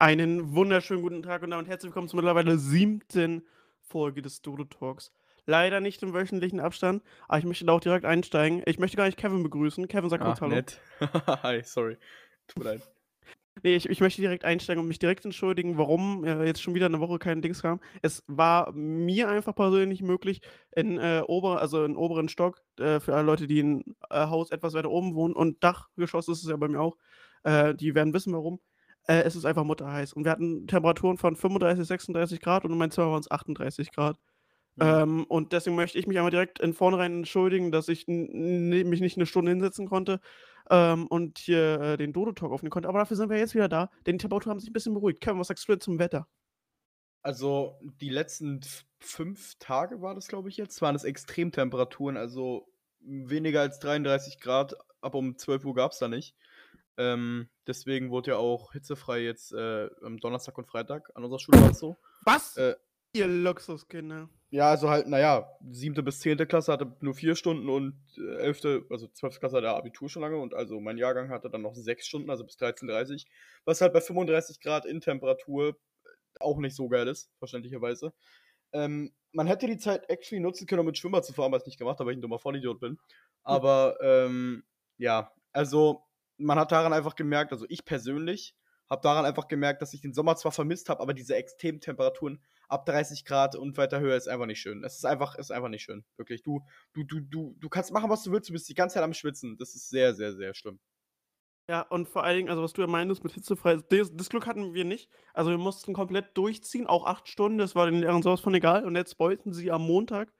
Einen wunderschönen guten Tag und damit herzlich willkommen zur mittlerweile siebten Folge des Dodo Talks. Leider nicht im wöchentlichen Abstand, aber ich möchte da auch direkt einsteigen. Ich möchte gar nicht Kevin begrüßen. Kevin, sag kurz Hallo. nett. Hi, sorry. Tut mir leid. Nee, ich, ich möchte direkt einsteigen und mich direkt entschuldigen, warum äh, jetzt schon wieder eine Woche kein Dings kam. Es war mir einfach persönlich möglich, in, äh, ober, also in oberen Stock, äh, für alle Leute, die ein äh, Haus etwas weiter oben wohnen und Dachgeschoss ist es ja bei mir auch, äh, die werden wissen warum. Äh, es ist einfach mutterheiß. Und wir hatten Temperaturen von 35, 36 Grad und in meinem Zimmer waren es 38 Grad. Mhm. Ähm, und deswegen möchte ich mich einmal direkt in vornherein entschuldigen, dass ich mich nicht eine Stunde hinsetzen konnte ähm, und hier äh, den Dodo-Talk aufnehmen konnte. Aber dafür sind wir jetzt wieder da, denn die Temperaturen haben sich ein bisschen beruhigt. Kevin, was sagst du denn zum Wetter? Also, die letzten fünf Tage war das, glaube ich, jetzt, waren es Extremtemperaturen, also weniger als 33 Grad, ab um 12 Uhr gab es da nicht. Ähm, deswegen wurde ja auch hitzefrei jetzt äh, am Donnerstag und Freitag an unserer Schule war es so. Was? Äh, Ihr Luxuskinder. Ja, also halt, naja, siebte bis zehnte Klasse hatte nur vier Stunden und äh, elfte, also zwölfte Klasse hatte Abitur schon lange und also mein Jahrgang hatte dann noch sechs Stunden, also bis 13.30 was halt bei 35 Grad in Temperatur auch nicht so geil ist, verständlicherweise. Ähm, man hätte die Zeit actually nutzen können, um mit Schwimmer zu fahren, was ich nicht gemacht habe, weil ich ein dummer Vollidiot bin. Aber, ähm, ja, also man hat daran einfach gemerkt, also ich persönlich habe daran einfach gemerkt, dass ich den Sommer zwar vermisst habe, aber diese extremen Temperaturen ab 30 Grad und weiter höher ist einfach nicht schön. Es ist einfach, ist einfach nicht schön. Wirklich. Du, du, du, du, du kannst machen, was du willst, du bist die ganze Zeit am Schwitzen. Das ist sehr, sehr, sehr schlimm. Ja, und vor allen Dingen, also was du ja meintest mit hitzefrei, das, das Glück hatten wir nicht. Also wir mussten komplett durchziehen, auch acht Stunden, das war den Lehrern sowas von egal. Und jetzt wollten sie am Montag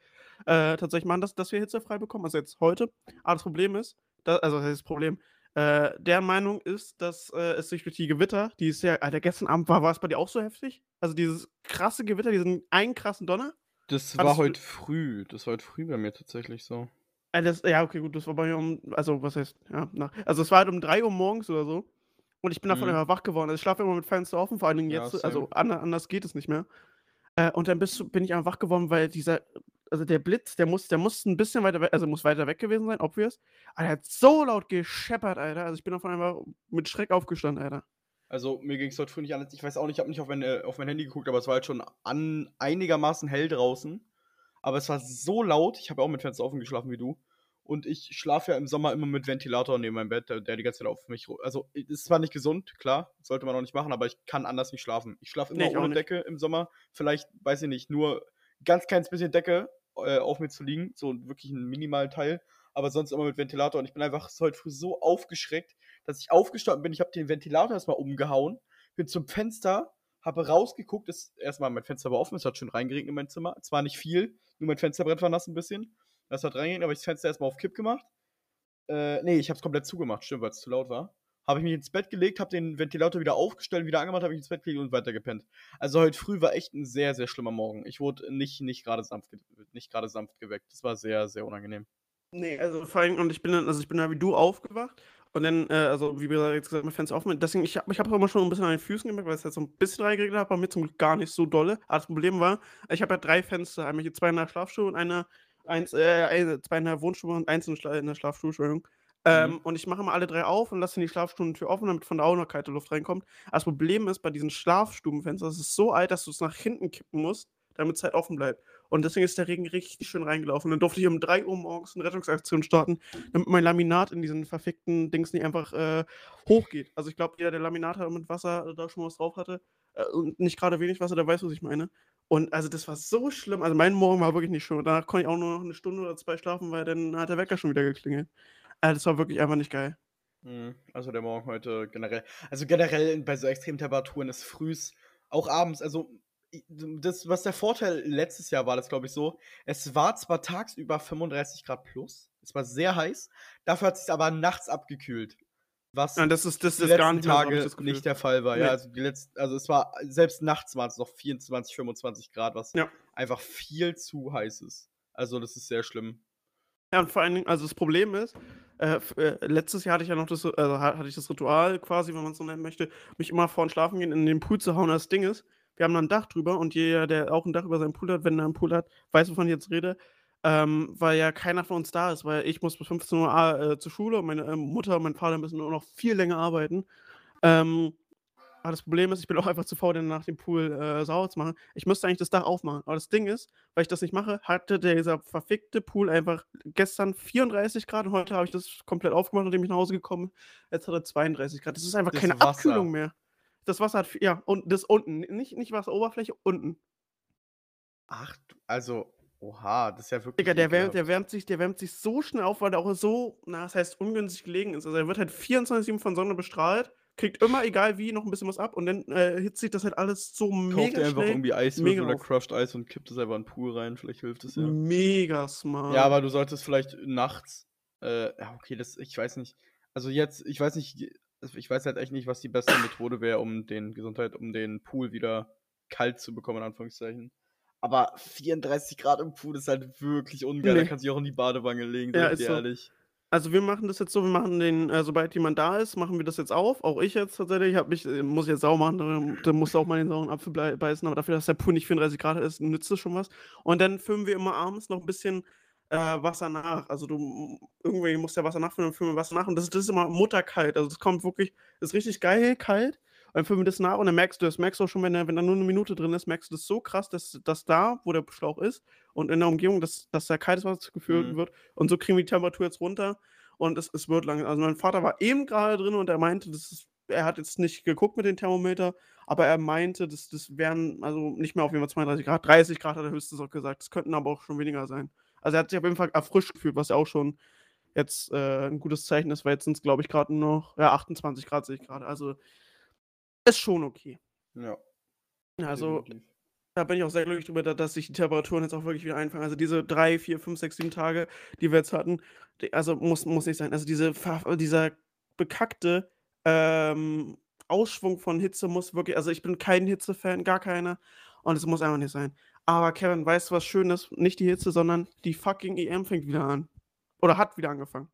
äh, tatsächlich machen, dass, dass wir hitzefrei bekommen, also jetzt heute. Aber das Problem ist, da, also das ist das Problem, äh, der Meinung ist, dass äh, es sich durch die Gewitter, die ist ja, Alter, gestern Abend war, war es bei dir auch so heftig? Also dieses krasse Gewitter, diesen einen krassen Donner? Das Hattest war heute früh. Das war heute früh bei mir tatsächlich so. Äh, das, ja, okay, gut, das war bei mir um, also was heißt, ja, nach, also es war halt um 3 Uhr morgens oder so. Und ich bin davon Mhm. immer wach geworden. Also ich schlafe immer mit Fenster offen, vor allen Dingen Ja, jetzt, same. also an, anders geht es nicht mehr. Äh, und dann du- bin ich einfach wach geworden, weil dieser, also der Blitz, der muss, der muss ein bisschen weiter weg, also muss weiter weg gewesen sein, obvious. Aber der hat so laut gescheppert, Alter. Also ich bin davon einfach mit Schreck aufgestanden, Alter. Also mir ging es heute früh nicht anders. Ich weiß auch nicht, ich habe nicht auf mein, äh, auf mein Handy geguckt, aber es war halt schon an, einigermaßen hell draußen. Aber es war so laut. Ich habe auch mit Fenster offen geschlafen wie du. Und ich schlafe ja im Sommer immer mit Ventilator neben meinem Bett, der, der die ganze Zeit auf mich. Also ist zwar nicht gesund, klar, sollte man auch nicht machen, aber ich kann anders nicht schlafen. Ich schlafe immer Nee, ohne. Decke im Sommer. Vielleicht, weiß ich nicht, nur ganz kleines bisschen Decke äh, auf mir zu liegen, so wirklich einen minimalen Teil. Aber sonst immer mit Ventilator. Und ich bin einfach heute früh so aufgeschreckt, dass ich aufgestanden bin. Ich habe den Ventilator erstmal umgehauen, bin zum Fenster, habe rausgeguckt. Ist, erstmal mein Fenster war offen, es hat schön reingeregnet in mein Zimmer. Zwar nicht viel, nur mein Fensterbrett war nass ein bisschen. Das hat reingeregnet, aber ich das Fenster erstmal auf Kipp gemacht. Äh, nee, ich habe es komplett zugemacht, stimmt, weil es zu laut war. Habe ich mich ins Bett gelegt, habe den Ventilator wieder aufgestellt, wieder angemacht, habe mich ins Bett gelegt und weiter gepennt. Also heute früh war echt ein sehr, sehr schlimmer Morgen. Ich wurde nicht, nicht gerade sanft, nicht sanft geweckt. Das war sehr, sehr unangenehm. Nee, also vor allem, und ich bin dann, also ich bin da wie du aufgewacht und dann, äh, also wie gesagt, jetzt gesagt, mein Fenster offen. Deswegen, ich habe ich hab auch immer schon ein bisschen an den Füßen gemerkt, weil es jetzt so ein bisschen reingeregnet hat, bei mir zum Glück gar nicht so dolle. Aber das Problem war, ich habe ja drei Fenster, einmal hier zwei in der Schlafstube und eine, eins, äh, zwei in der Wohnstube und eins in der Schlafstube, Entschuldigung. Ähm, Mhm. und ich mache mal alle drei auf und lasse die Schlafstubentür offen, damit von da auch noch kalte Luft reinkommt. Das Problem ist, bei diesen Schlafstubenfenstern, das ist so alt, dass du es nach hinten kippen musst, damit es halt offen bleibt. Und deswegen ist der Regen richtig schön reingelaufen. Dann durfte ich um 3 Uhr morgens eine Rettungsaktion starten, damit mein Laminat in diesen verfickten Dings nicht einfach äh, hochgeht. Also ich glaube, jeder, der Laminat hat mit Wasser äh, da schon was drauf hatte äh, und nicht gerade wenig Wasser, der weiß, was ich meine. Und also das war so schlimm. Also mein Morgen war wirklich nicht schön. Danach konnte ich auch nur noch eine Stunde oder zwei schlafen, weil dann hat der Wecker schon wieder geklingelt. Äh, das war wirklich einfach nicht geil. Mhm. Also der Morgen heute generell. Also generell bei so extremen Temperaturen ist frühs, auch abends, also das, was der Vorteil letztes Jahr war, das glaube ich so, es war zwar tagsüber 35 Grad plus, es war sehr heiß, dafür hat es sich aber nachts abgekühlt. Was Ja, das ist, das die ist letzten nicht so, Tage das Gefühl. nicht der Fall war. Nee. Ja, also die letzten, also es war, selbst nachts waren es noch 24, 25 Grad, was Ja. einfach viel zu heiß ist. Also das ist sehr schlimm. Ja, und vor allen Dingen, also das Problem ist, äh, äh, letztes Jahr hatte ich ja noch das, ha- hatte ich das Ritual quasi, wenn man es so nennen möchte, mich immer vor dem Schlafen gehen in den Pool zu hauen. Das Ding ist, wir haben da ein Dach drüber und jeder, der auch ein Dach über seinem Pool hat, wenn er einen Pool hat, weiß, wovon ich jetzt rede, ähm, weil ja keiner von uns da ist, weil ich muss bis 15 Uhr äh, zur Schule und meine äh, Mutter und mein Vater müssen nur noch viel länger arbeiten. Ähm, Aber das Problem ist, ich bin auch einfach zu faul, den nach dem Pool äh, sauer zu machen. Ich müsste eigentlich das Dach aufmachen. Aber das Ding ist, weil ich das nicht mache, hatte dieser verfickte Pool einfach gestern 34 Grad und heute habe ich das komplett aufgemacht, nachdem ich nach Hause gekommen bin. Jetzt hat er 32 Grad. Das ist einfach Das keine Wasser. Abkühlung mehr. Das Wasser hat, ja, und das unten. Nicht, nicht Wasseroberfläche, unten. Ach, du- also, oha, das ist ja wirklich. Digga, der wärmt, der, wärmt sich, der wärmt sich so schnell auf, weil der auch so, na, das heißt, ungünstig gelegen ist. Also er wird halt 24-7 von Sonne bestrahlt, kriegt immer, egal wie, noch ein bisschen was ab und dann äh, hitzt sich das halt alles so Kauft mega ihr einfach schnell. irgendwie Eiswürfel oder. Crushed Eis und kippt es einfach in den Pool rein. Vielleicht hilft es ja. Mega smart. Ja, aber du solltest vielleicht nachts. Äh, ja, okay, das, ich weiß nicht. Also jetzt, ich weiß nicht, also ich weiß halt echt nicht, was die beste Methode wäre, um den Gesundheit, um den Pool wieder kalt zu bekommen, in Anführungszeichen. Aber 34 Grad im Pool ist halt wirklich ungeil. Da Nee. kannst du dich auch in die Badewanne legen, Ja, sag ich dir so. ehrlich. Also wir machen das jetzt so, wir machen den, äh, sobald jemand da ist, machen wir das jetzt auf. Auch ich jetzt tatsächlich. Ich hab mich, äh, muss jetzt sauer machen, da, da musst du auch mal den sauren Apfel beißen, aber dafür, dass der Pool nicht 34 Grad ist, nützt es schon was. Und dann füllen wir immer abends noch ein bisschen äh, Wasser nach. Also du irgendwie musst ja Wasser nachfüllen, dann füllen wir Wasser nach. Und das, das ist immer mutterkalt. Also das kommt wirklich, ist richtig geil kalt. Und dann füllen wir das nach und dann merkst du, das merkst du auch schon, wenn da, wenn da nur eine Minute drin ist, merkst du das so krass, dass, dass da, wo der Schlauch ist und in der Umgebung, dass, dass da kaltes Wasser gefüllt Mhm. wird. Und so kriegen wir die Temperatur jetzt runter und es, es wird lang. Also mein Vater war eben gerade drin und er meinte, das ist, er hat jetzt nicht geguckt mit dem Thermometer, aber er meinte, das, das wären also nicht mehr auf jeden Fall 32 Grad, 30 Grad hat er höchstens auch gesagt. Es könnten aber auch schon weniger sein. Also er hat sich auf jeden Fall erfrischt gefühlt, was ja auch schon jetzt äh, ein gutes Zeichen ist, weil jetzt sind es, glaube ich, gerade noch ja, 28 Grad sehe ich gerade. Also ist schon okay. Ja. Also definitiv. da bin ich auch sehr glücklich drüber, da- dass sich die Temperaturen jetzt auch wirklich wieder einfangen. Also diese drei, vier, fünf, sechs, sieben Tage, die wir jetzt hatten, die, also muss, muss nicht sein. Also diese, dieser bekackte ähm, Ausschwung von Hitze muss wirklich, also ich bin kein Hitzefan, gar keiner. Und es muss einfach nicht sein. Aber Kevin, weißt du was Schönes? Nicht die Hitze, sondern die fucking EM fängt wieder an. Oder hat wieder angefangen.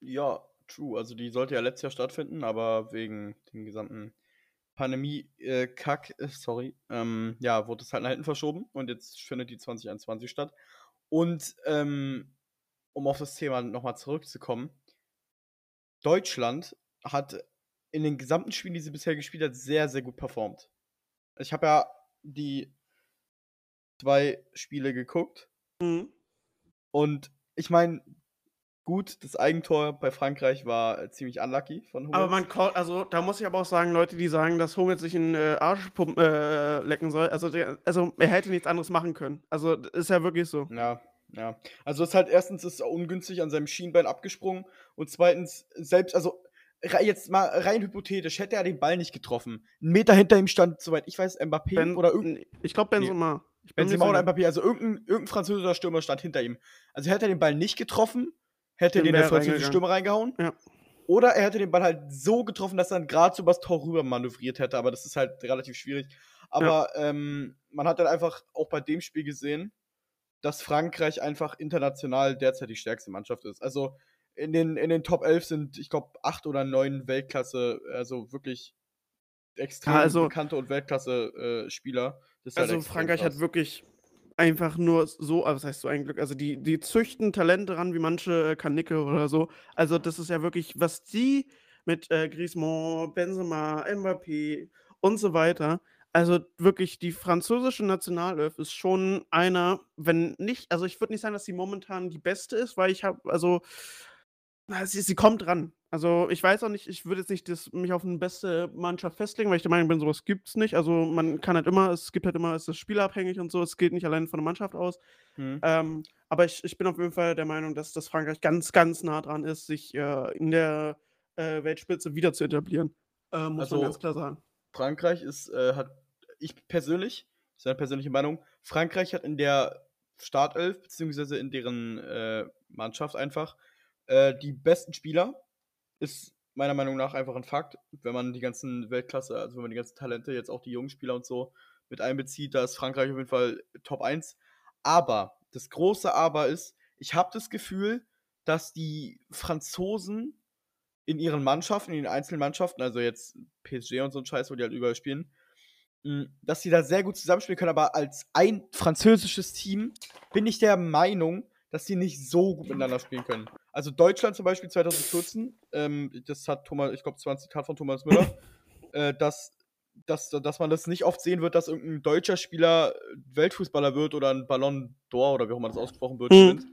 Ja, true. Also die sollte ja letztes Jahr stattfinden, aber wegen dem gesamten Pandemie-Kack, äh, sorry, ähm, ja, wurde es halt nach hinten verschoben und jetzt findet die 2021 statt. Und ähm, um auf das Thema nochmal zurückzukommen, Deutschland hat in den gesamten Spielen, die sie bisher gespielt hat, sehr, sehr gut performt. Ich habe ja die zwei Spiele geguckt Mhm. und ich meine, gut, das Eigentor bei Frankreich war äh, ziemlich unlucky von Hummels. Aber man kann, also da muss ich aber auch sagen, Leute, die sagen, dass Hummels sich in äh, Arsch pumpen, äh, lecken soll, also, der, also er hätte nichts anderes machen können. Also das ist ja wirklich so. Ja, ja. Also es ist halt erstens ist er ungünstig an seinem Schienbein abgesprungen und zweitens selbst, also jetzt mal rein hypothetisch, hätte er den Ball nicht getroffen. Ein Meter hinter ihm stand, soweit ich weiß, Mbappé Ben, oder irgendein ich glaube Benzema. Ich bin mir Benzema oder. Mbappé, also irgendein, irgendein französischer Stürmer stand hinter ihm. Also hätte er den Ball nicht getroffen, hätte Dann den der er französische. Stürmer reingehauen. Ja. Oder er hätte den Ball halt so getroffen, dass er dann gerade so übers Tor rüber manövriert hätte, aber das ist halt relativ schwierig. Aber ähm, man hat dann einfach auch bei dem Spiel gesehen, dass Frankreich einfach international derzeit die stärkste Mannschaft ist. Also in den, in den Top 11 sind, ich glaube, acht oder neun Weltklasse, also wirklich extrem Ja, also- bekannte und Weltklasse-Spieler. ist halt Also extrem Frankreich krass. hat wirklich einfach nur so, also das heißt so ein Glück, also die, die züchten Talente ran wie manche äh, Kanicke oder so. Also das ist ja wirklich, was die mit äh, Griezmann, Benzema, Mbappé und so weiter, also wirklich die französische Nationalelf ist schon einer, wenn nicht, also ich würde nicht sagen, dass sie momentan die beste ist, weil ich habe, also sie, sie kommt ran. Also ich weiß auch nicht, ich würde jetzt nicht das, mich auf eine beste Mannschaft festlegen, weil ich der Meinung bin, sowas gibt es nicht. Also man kann halt immer, es gibt halt immer, es ist spielabhängig und so, es geht nicht allein von der Mannschaft aus. Hm. Ähm, aber ich, ich bin auf jeden Fall der Meinung, dass das Frankreich ganz, ganz nah dran ist, sich äh, in der äh, Weltspitze wieder zu etablieren. Äh, muss Also- man ganz klar sagen. Frankreich ist, äh, hat, ich persönlich, das ist eine persönliche Meinung, Frankreich hat in der Startelf, beziehungsweise in deren äh, Mannschaft einfach, äh, die besten Spieler. Ist meiner Meinung nach einfach ein Fakt, wenn man die ganzen Weltklasse, also wenn man die ganzen Talente, jetzt auch die jungen Spieler und so mit einbezieht, da ist Frankreich auf jeden Fall Top 1. Aber, das große Aber ist, ich habe das Gefühl, dass die Franzosen in ihren Mannschaften, in den einzelnen Mannschaften, also jetzt PSG und so ein Scheiß, wo die halt überall spielen, mh, dass sie da sehr gut zusammenspielen können, aber als ein französisches Team bin ich der Meinung, dass sie nicht so gut miteinander spielen können. Also Deutschland zum Beispiel 2014, ähm, das hat Thomas, ich glaube, das war ein Zitat von Thomas Müller, äh, dass, dass, dass man das nicht oft sehen wird, dass irgendein deutscher Spieler Weltfußballer wird oder ein Ballon d'Or oder wie auch immer das ausgesprochen wird, Mhm.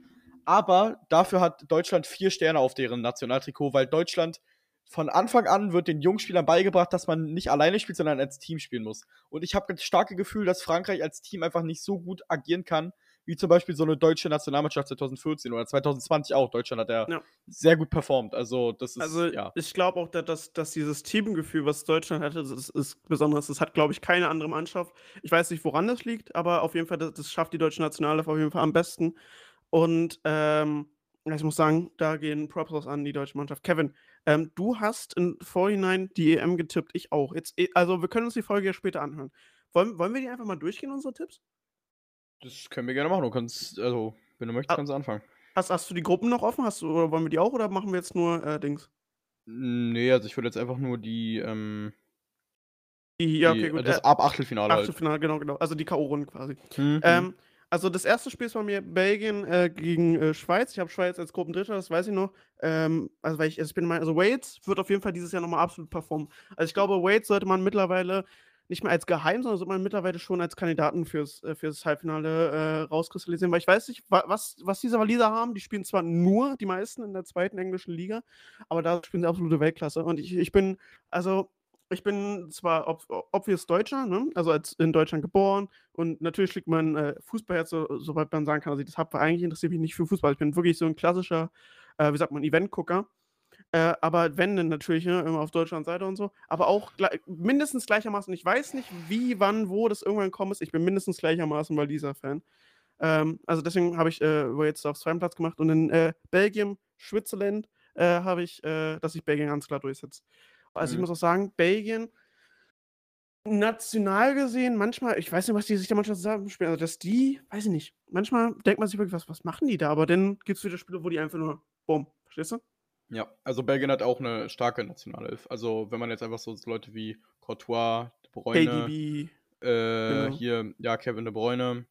Aber dafür hat Deutschland vier Sterne auf deren Nationaltrikot, weil Deutschland von Anfang an wird den Jungspielern beigebracht, dass man nicht alleine spielt, sondern als Team spielen muss. Und ich habe das starke Gefühl, dass Frankreich als Team einfach nicht so gut agieren kann, wie zum Beispiel so eine deutsche Nationalmannschaft 2014 oder 2020 auch. Deutschland hat ja, Ja. sehr gut performt. Also, das ist, Also ja. ich glaube auch, da- dass, dass dieses Teamgefühl, was Deutschland hatte, das ist, besonders. Das hat, glaube ich, keine andere Mannschaft. Ich weiß nicht, woran das liegt, aber auf jeden Fall, das, das schafft die deutsche Nationalelf auf jeden Fall am besten. Und ähm, ich muss sagen, da gehen Props raus an die deutsche Mannschaft. Kevin, ähm, du hast im Vorhinein die EM getippt, ich auch. Jetzt, eh, also wir können uns die Folge ja später anhören. Wollen, wollen wir die einfach mal durchgehen, unsere Tipps? Das können wir gerne machen. Du kannst, also, wenn du möchtest, Ah. kannst du anfangen. Hast, hast du die Gruppen noch offen? Hast du, oder wollen wir die auch oder machen wir jetzt nur äh, Dings? Nee, also ich würde jetzt einfach nur die, ähm, Die, ja, die, okay, gut. das äh, ab Achtelfinale halt. Achtelfinale, genau, genau. Also die K.O.-Runden quasi. Mhm. Ähm, also das erste Spiel ist bei mir Belgien äh, gegen äh, Schweiz. Ich habe Schweiz als Gruppendritter, das weiß ich noch. Ähm, also weil ich, also ich bin mal, also Wales wird auf jeden Fall dieses Jahr nochmal absolut performen. Also ich glaube, Wales sollte man mittlerweile nicht mehr als geheim, sondern sollte man mittlerweile schon als Kandidaten fürs, äh, fürs Halbfinale äh, rauskristallisieren, weil ich weiß nicht, wa was, was diese Waliser haben. Die spielen zwar nur die meisten in der zweiten englischen Liga, aber da spielen sie absolute Weltklasse. Und ich, ich bin, also ich bin zwar ob, obvious Deutscher, ne? also als in Deutschland geboren und natürlich schlägt mein äh, Fußballherz, so, soweit man sagen kann, dass ich das habe, eigentlich interessiert mich nicht für Fußball. Ich bin wirklich so ein klassischer, äh, wie sagt man, Event-Gucker. Äh, aber wenn, dann natürlich ne, immer auf Deutschland Seite und so. Aber auch gle- mindestens gleichermaßen. Ich weiß nicht, wie, wann, wo das irgendwann kommen ist. Ich bin mindestens gleichermaßen Waliser-Fan. Ähm, also deswegen habe ich äh, jetzt auf zweiten Platz gemacht. Und in äh, Belgien, Switzerland äh, habe ich, äh, dass sich Belgien ganz klar durchsetzt. Also ich Mhm. muss auch sagen, Belgien national gesehen, manchmal, ich weiß nicht, was die sich da manchmal zusammenspielen, also dass die, weiß ich nicht, manchmal denkt man sich wirklich, was, was machen die da? Aber dann gibt es wieder Spiele, wo die einfach nur, bumm, verstehst du? Ja, also Belgien hat auch eine starke Nationalelf. Also wenn man jetzt einfach so Leute wie Courtois, De Bruyne, KDB, äh, genau. hier, ja, Kevin De Bruyne,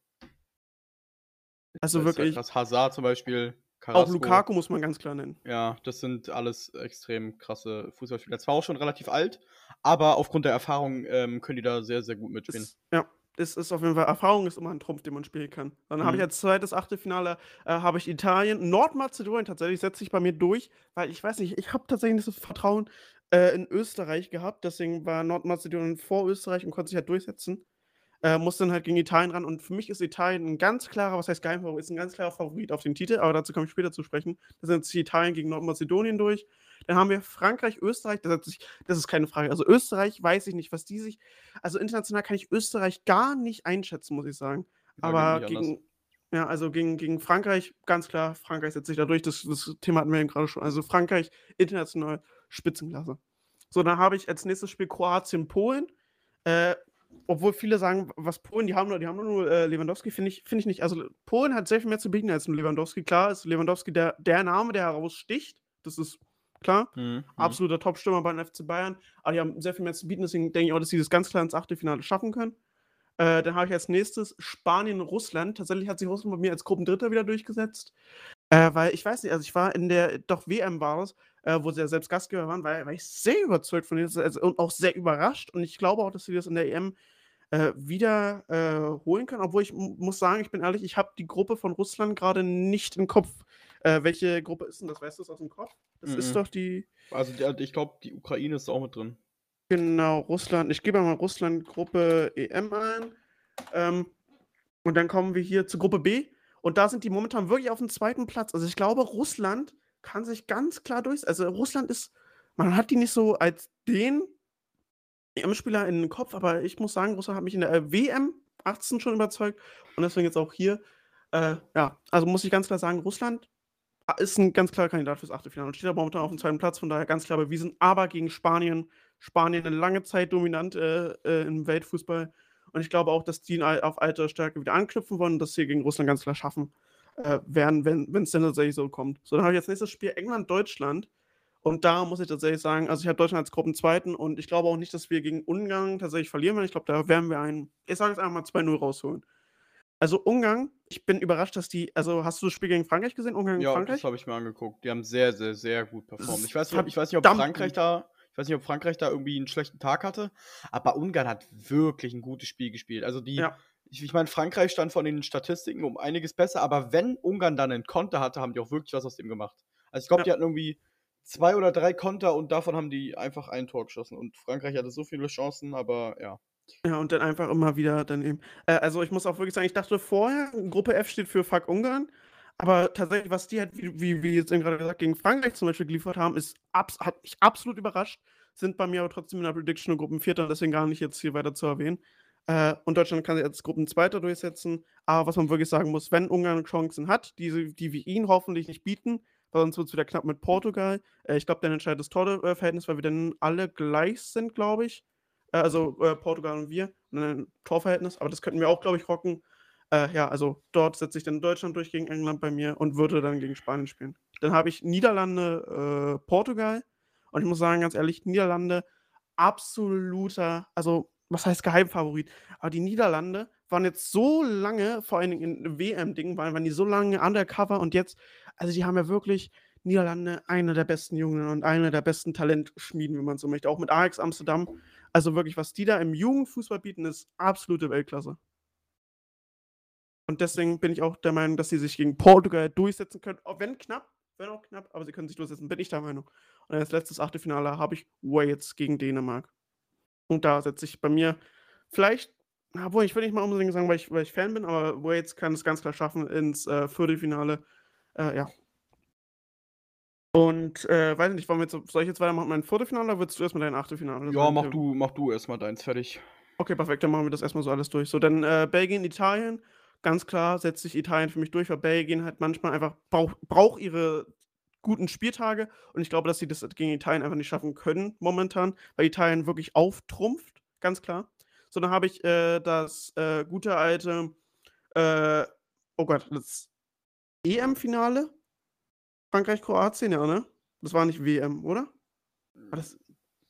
also das, wirklich, das Hazard zum Beispiel, auch Carrasco. Lukaku muss man ganz klar nennen. Ja, das sind alles extrem krasse Fußballspieler. Zwar auch schon relativ alt, aber aufgrund der Erfahrung ähm, können die da sehr, sehr gut mitspielen. Ist, ja, das ist auf jeden Fall, Erfahrung ist immer ein Trumpf, den man spielen kann. Dann habe ich Mhm. als zweites Achtelfinale, äh, habe ich Italien, Nordmazedonien tatsächlich setzt sich bei mir durch, weil ich weiß nicht, ich habe tatsächlich nicht so viel Vertrauen äh, in Österreich gehabt, deswegen war Nordmazedonien vor Österreich und konnte sich halt durchsetzen. Äh, muss dann halt gegen Italien ran und für mich ist Italien ein ganz klarer, was heißt Geheimfavorit, ist ein ganz klarer Favorit auf den Titel, aber dazu komme ich später zu sprechen. Da setzt sich Italien gegen Nordmazedonien durch. Dann haben wir Frankreich, Österreich, da setzt sich, das ist keine Frage. Also Österreich weiß ich nicht, was die sich, also international kann ich Österreich gar nicht einschätzen, muss ich sagen. Ja, Aber gegen, ja, also gegen, gegen Frankreich, ganz klar, Frankreich setzt sich da durch. Das, das Thema hatten wir eben gerade schon. Also Frankreich international Spitzenklasse. So, dann habe ich als nächstes Spiel Kroatien, Polen. Äh, obwohl viele sagen, was Polen, die haben nur, die haben nur äh, Lewandowski, finde ich, finde ich nicht. Also Polen hat sehr viel mehr zu bieten als nur Lewandowski. Klar ist Lewandowski der, der Name, der heraussticht. Das ist klar. Mhm, mhm. Absoluter Top-Stürmer beim FC Bayern. Aber die haben sehr viel mehr zu bieten, deswegen denke ich auch, dass sie das ganz klar ins Achtelfinale schaffen können. Äh, dann habe ich als nächstes Spanien Russland. Tatsächlich hat sich Russland bei mir als Gruppendritter wieder durchgesetzt. Äh, weil ich weiß nicht, also ich war in der, doch WM war es, äh, wo sie ja selbst Gastgeber waren, war, war ich sehr überzeugt von denen also, und auch sehr überrascht. Und ich glaube auch, dass sie das in der EM äh, wieder äh, holen können. Obwohl ich mu- muss sagen, ich bin ehrlich, ich habe die Gruppe von Russland gerade nicht im Kopf. Äh, welche Gruppe ist denn das? Weißt du das aus dem Kopf? Das ist Mhm. doch die. Also die, ich glaube, die Ukraine ist auch mit drin. Genau, Russland. Ich gebe mal Russland Gruppe EM ein. Ähm, und dann kommen wir hier zu Gruppe B. Und da sind die momentan wirklich auf dem zweiten Platz. Also ich glaube, Russland kann sich ganz klar durch. Also Russland ist, man hat die nicht so als den EM-Spieler in den Kopf, aber ich muss sagen, Russland hat mich in der äh, WM 18 schon überzeugt. Und deswegen jetzt auch hier. Äh, ja, also muss ich ganz klar sagen, Russland ist ein ganz klarer Kandidat fürs Achtelfinale und steht aber momentan auf dem zweiten Platz, von daher ganz klar bewiesen. Aber gegen Spanien, Spanien eine lange Zeit dominant äh, äh, im Weltfußball. Und ich glaube auch, dass die auf alte Stärke wieder anknüpfen wollen und das hier gegen Russland ganz klar schaffen äh, werden, wenn es denn tatsächlich so kommt. So, dann habe ich jetzt nächstes Spiel England-Deutschland. Und da muss ich tatsächlich sagen, also ich habe Deutschland als Gruppenzweiten und ich glaube auch nicht, dass wir gegen Ungarn tatsächlich verlieren werden. Ich glaube, da werden wir einen, ich sage jetzt einfach mal 2-0 rausholen. Also Ungarn, ich bin überrascht, dass die, also hast du das Spiel gegen Frankreich gesehen? Ungarn gegen Ja, Frankreich? das habe ich mir angeguckt. Die haben sehr, sehr, sehr gut performt. Ich weiß nicht, ob, ich weiß nicht, ob Frankreich da, ich weiß nicht, ob Frankreich da irgendwie einen schlechten Tag hatte, aber Ungarn hat wirklich ein gutes Spiel gespielt. Also die, Ja. ich, ich meine, Frankreich stand von den Statistiken um einiges besser, aber wenn Ungarn dann einen Konter hatte, haben die auch wirklich was aus dem gemacht. Also ich glaube, Ja. die hatten irgendwie zwei oder drei Konter und davon haben die einfach ein Tor geschossen. Und Frankreich hatte so viele Chancen, aber ja. Ja, und dann einfach immer wieder dann eben. Äh, also ich muss auch wirklich sagen, ich dachte vorher, Gruppe F steht für Fuck Ungarn. Aber tatsächlich, was die halt, wie, wie, wie jetzt eben gerade gesagt, gegen Frankreich zum Beispiel geliefert haben, ist abs hat mich absolut überrascht. Sind bei mir aber trotzdem in der Prediction nur Gruppenvierter, deswegen gar nicht jetzt hier weiter zu erwähnen. Äh, und Deutschland kann sich als Gruppenzweiter durchsetzen. Aber was man wirklich sagen muss, wenn Ungarn Chancen hat, die, die wir ihnen hoffentlich nicht bieten, weil sonst wird es wieder knapp mit Portugal. Äh, ich glaube, dann entscheidet das Torverhältnis, weil wir dann alle gleich sind, glaube ich. Äh, also äh, Portugal und wir. Und ein Torverhältnis. Aber das könnten wir auch, glaube ich, rocken. Äh, ja, also dort setze ich dann Deutschland durch gegen England bei mir und würde dann gegen Spanien spielen. Dann habe ich Niederlande, äh, Portugal. Und ich muss sagen, ganz ehrlich, Niederlande absoluter, also was heißt Geheimfavorit? Aber die Niederlande waren jetzt so lange, vor allen Dingen in WM-Dingen, waren, waren die so lange undercover und jetzt, also die haben ja wirklich Niederlande eine der besten Jungen und eine der besten Talentschmieden, wenn man so möchte. Auch mit Ajax Amsterdam. Also wirklich, was die da im Jugendfußball bieten, ist absolute Weltklasse. Und deswegen bin ich auch der Meinung, dass sie sich gegen Portugal durchsetzen können. Auch wenn knapp, wenn auch knapp, aber sie können sich durchsetzen, bin ich der Meinung. Und als letztes Achtelfinale habe ich Wales gegen Dänemark. Und da setze ich bei mir vielleicht, obwohl ich will nicht mal unbedingt sagen, weil ich, weil ich Fan bin, aber Wales kann es ganz klar schaffen ins äh, Viertelfinale. Äh, ja. Und äh, weiß nicht, wollen wir jetzt, soll ich jetzt weitermachen mit meinem Viertelfinale oder willst du erstmal dein Achtelfinale? Ja, mach du, mach du erstmal deins fertig. Okay, perfekt, dann machen wir das erstmal so alles durch. So, dann äh, Belgien, Italien. Ganz klar setzt sich Italien für mich durch, weil Belgien halt manchmal einfach braucht braucht ihre guten Spieltage und ich glaube, dass sie das gegen Italien einfach nicht schaffen können momentan, weil Italien wirklich auftrumpft, ganz klar. So, dann habe ich äh, das äh, gute alte, äh, oh Gott, das EM-Finale? Frankreich-Kroatien, ja, ne? Das war nicht WM, oder? War das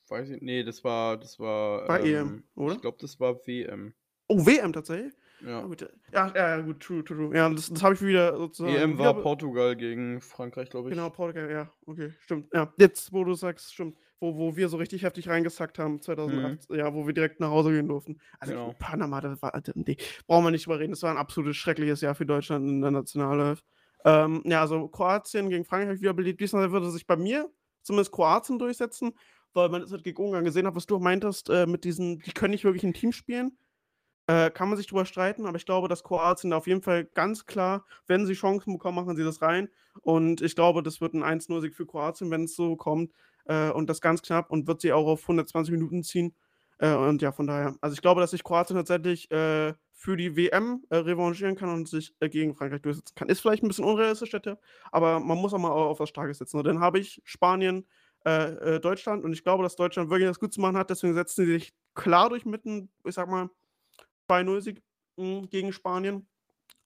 Weiß ich, nee, das war, das war, war EM, ähm, oder? ich glaube, das war WM. Oh, WM tatsächlich? Ja. Ja, gut, ja, ja, ja, gut, true, true, true. Ja, das, das habe ich wieder sozusagen. EM war wieder- Portugal gegen Frankreich, glaube ich. Genau, Portugal, ja, okay, stimmt. Ja, jetzt, wo du sagst, stimmt. Wo, wo wir so richtig heftig reingesackt haben, 2008, ja, wo wir direkt nach Hause gehen durften. Also Mhm. Genau. Panama, das war, nee, brauchen wir nicht drüber reden. Das war ein absolutes schreckliches Jahr für Deutschland in der Nationalelf. Ähm, ja, also Kroatien gegen Frankreich wieder beliebt. Diesmal würde sich bei mir zumindest Kroatien durchsetzen, weil man es halt gegen Ungarn gesehen hat, was du meintest, äh, mit diesen, die können nicht wirklich ein Team spielen. Äh, kann man sich drüber streiten, aber ich glaube, dass Kroatien da auf jeden Fall ganz klar, wenn sie Chancen bekommen, machen sie das rein. Und ich glaube, das wird ein 1-0-Sieg für Kroatien, wenn es so kommt. Äh, und das ganz knapp und wird sie auch auf 120 Minuten ziehen. Äh, und ja, von daher. Also ich glaube, dass sich Kroatien tatsächlich äh, für die WM äh, revanchieren kann und sich äh, gegen Frankreich durchsetzen kann. Ist vielleicht ein bisschen unrealistisch, aber man muss auch mal auf was Starkes setzen. Und dann habe ich Spanien, äh, äh, Deutschland und ich glaube, dass Deutschland wirklich das gut zu machen hat. Deswegen setzen sie sich klar durch mitten, ich sag mal, 2-0-Sieg mh, gegen Spanien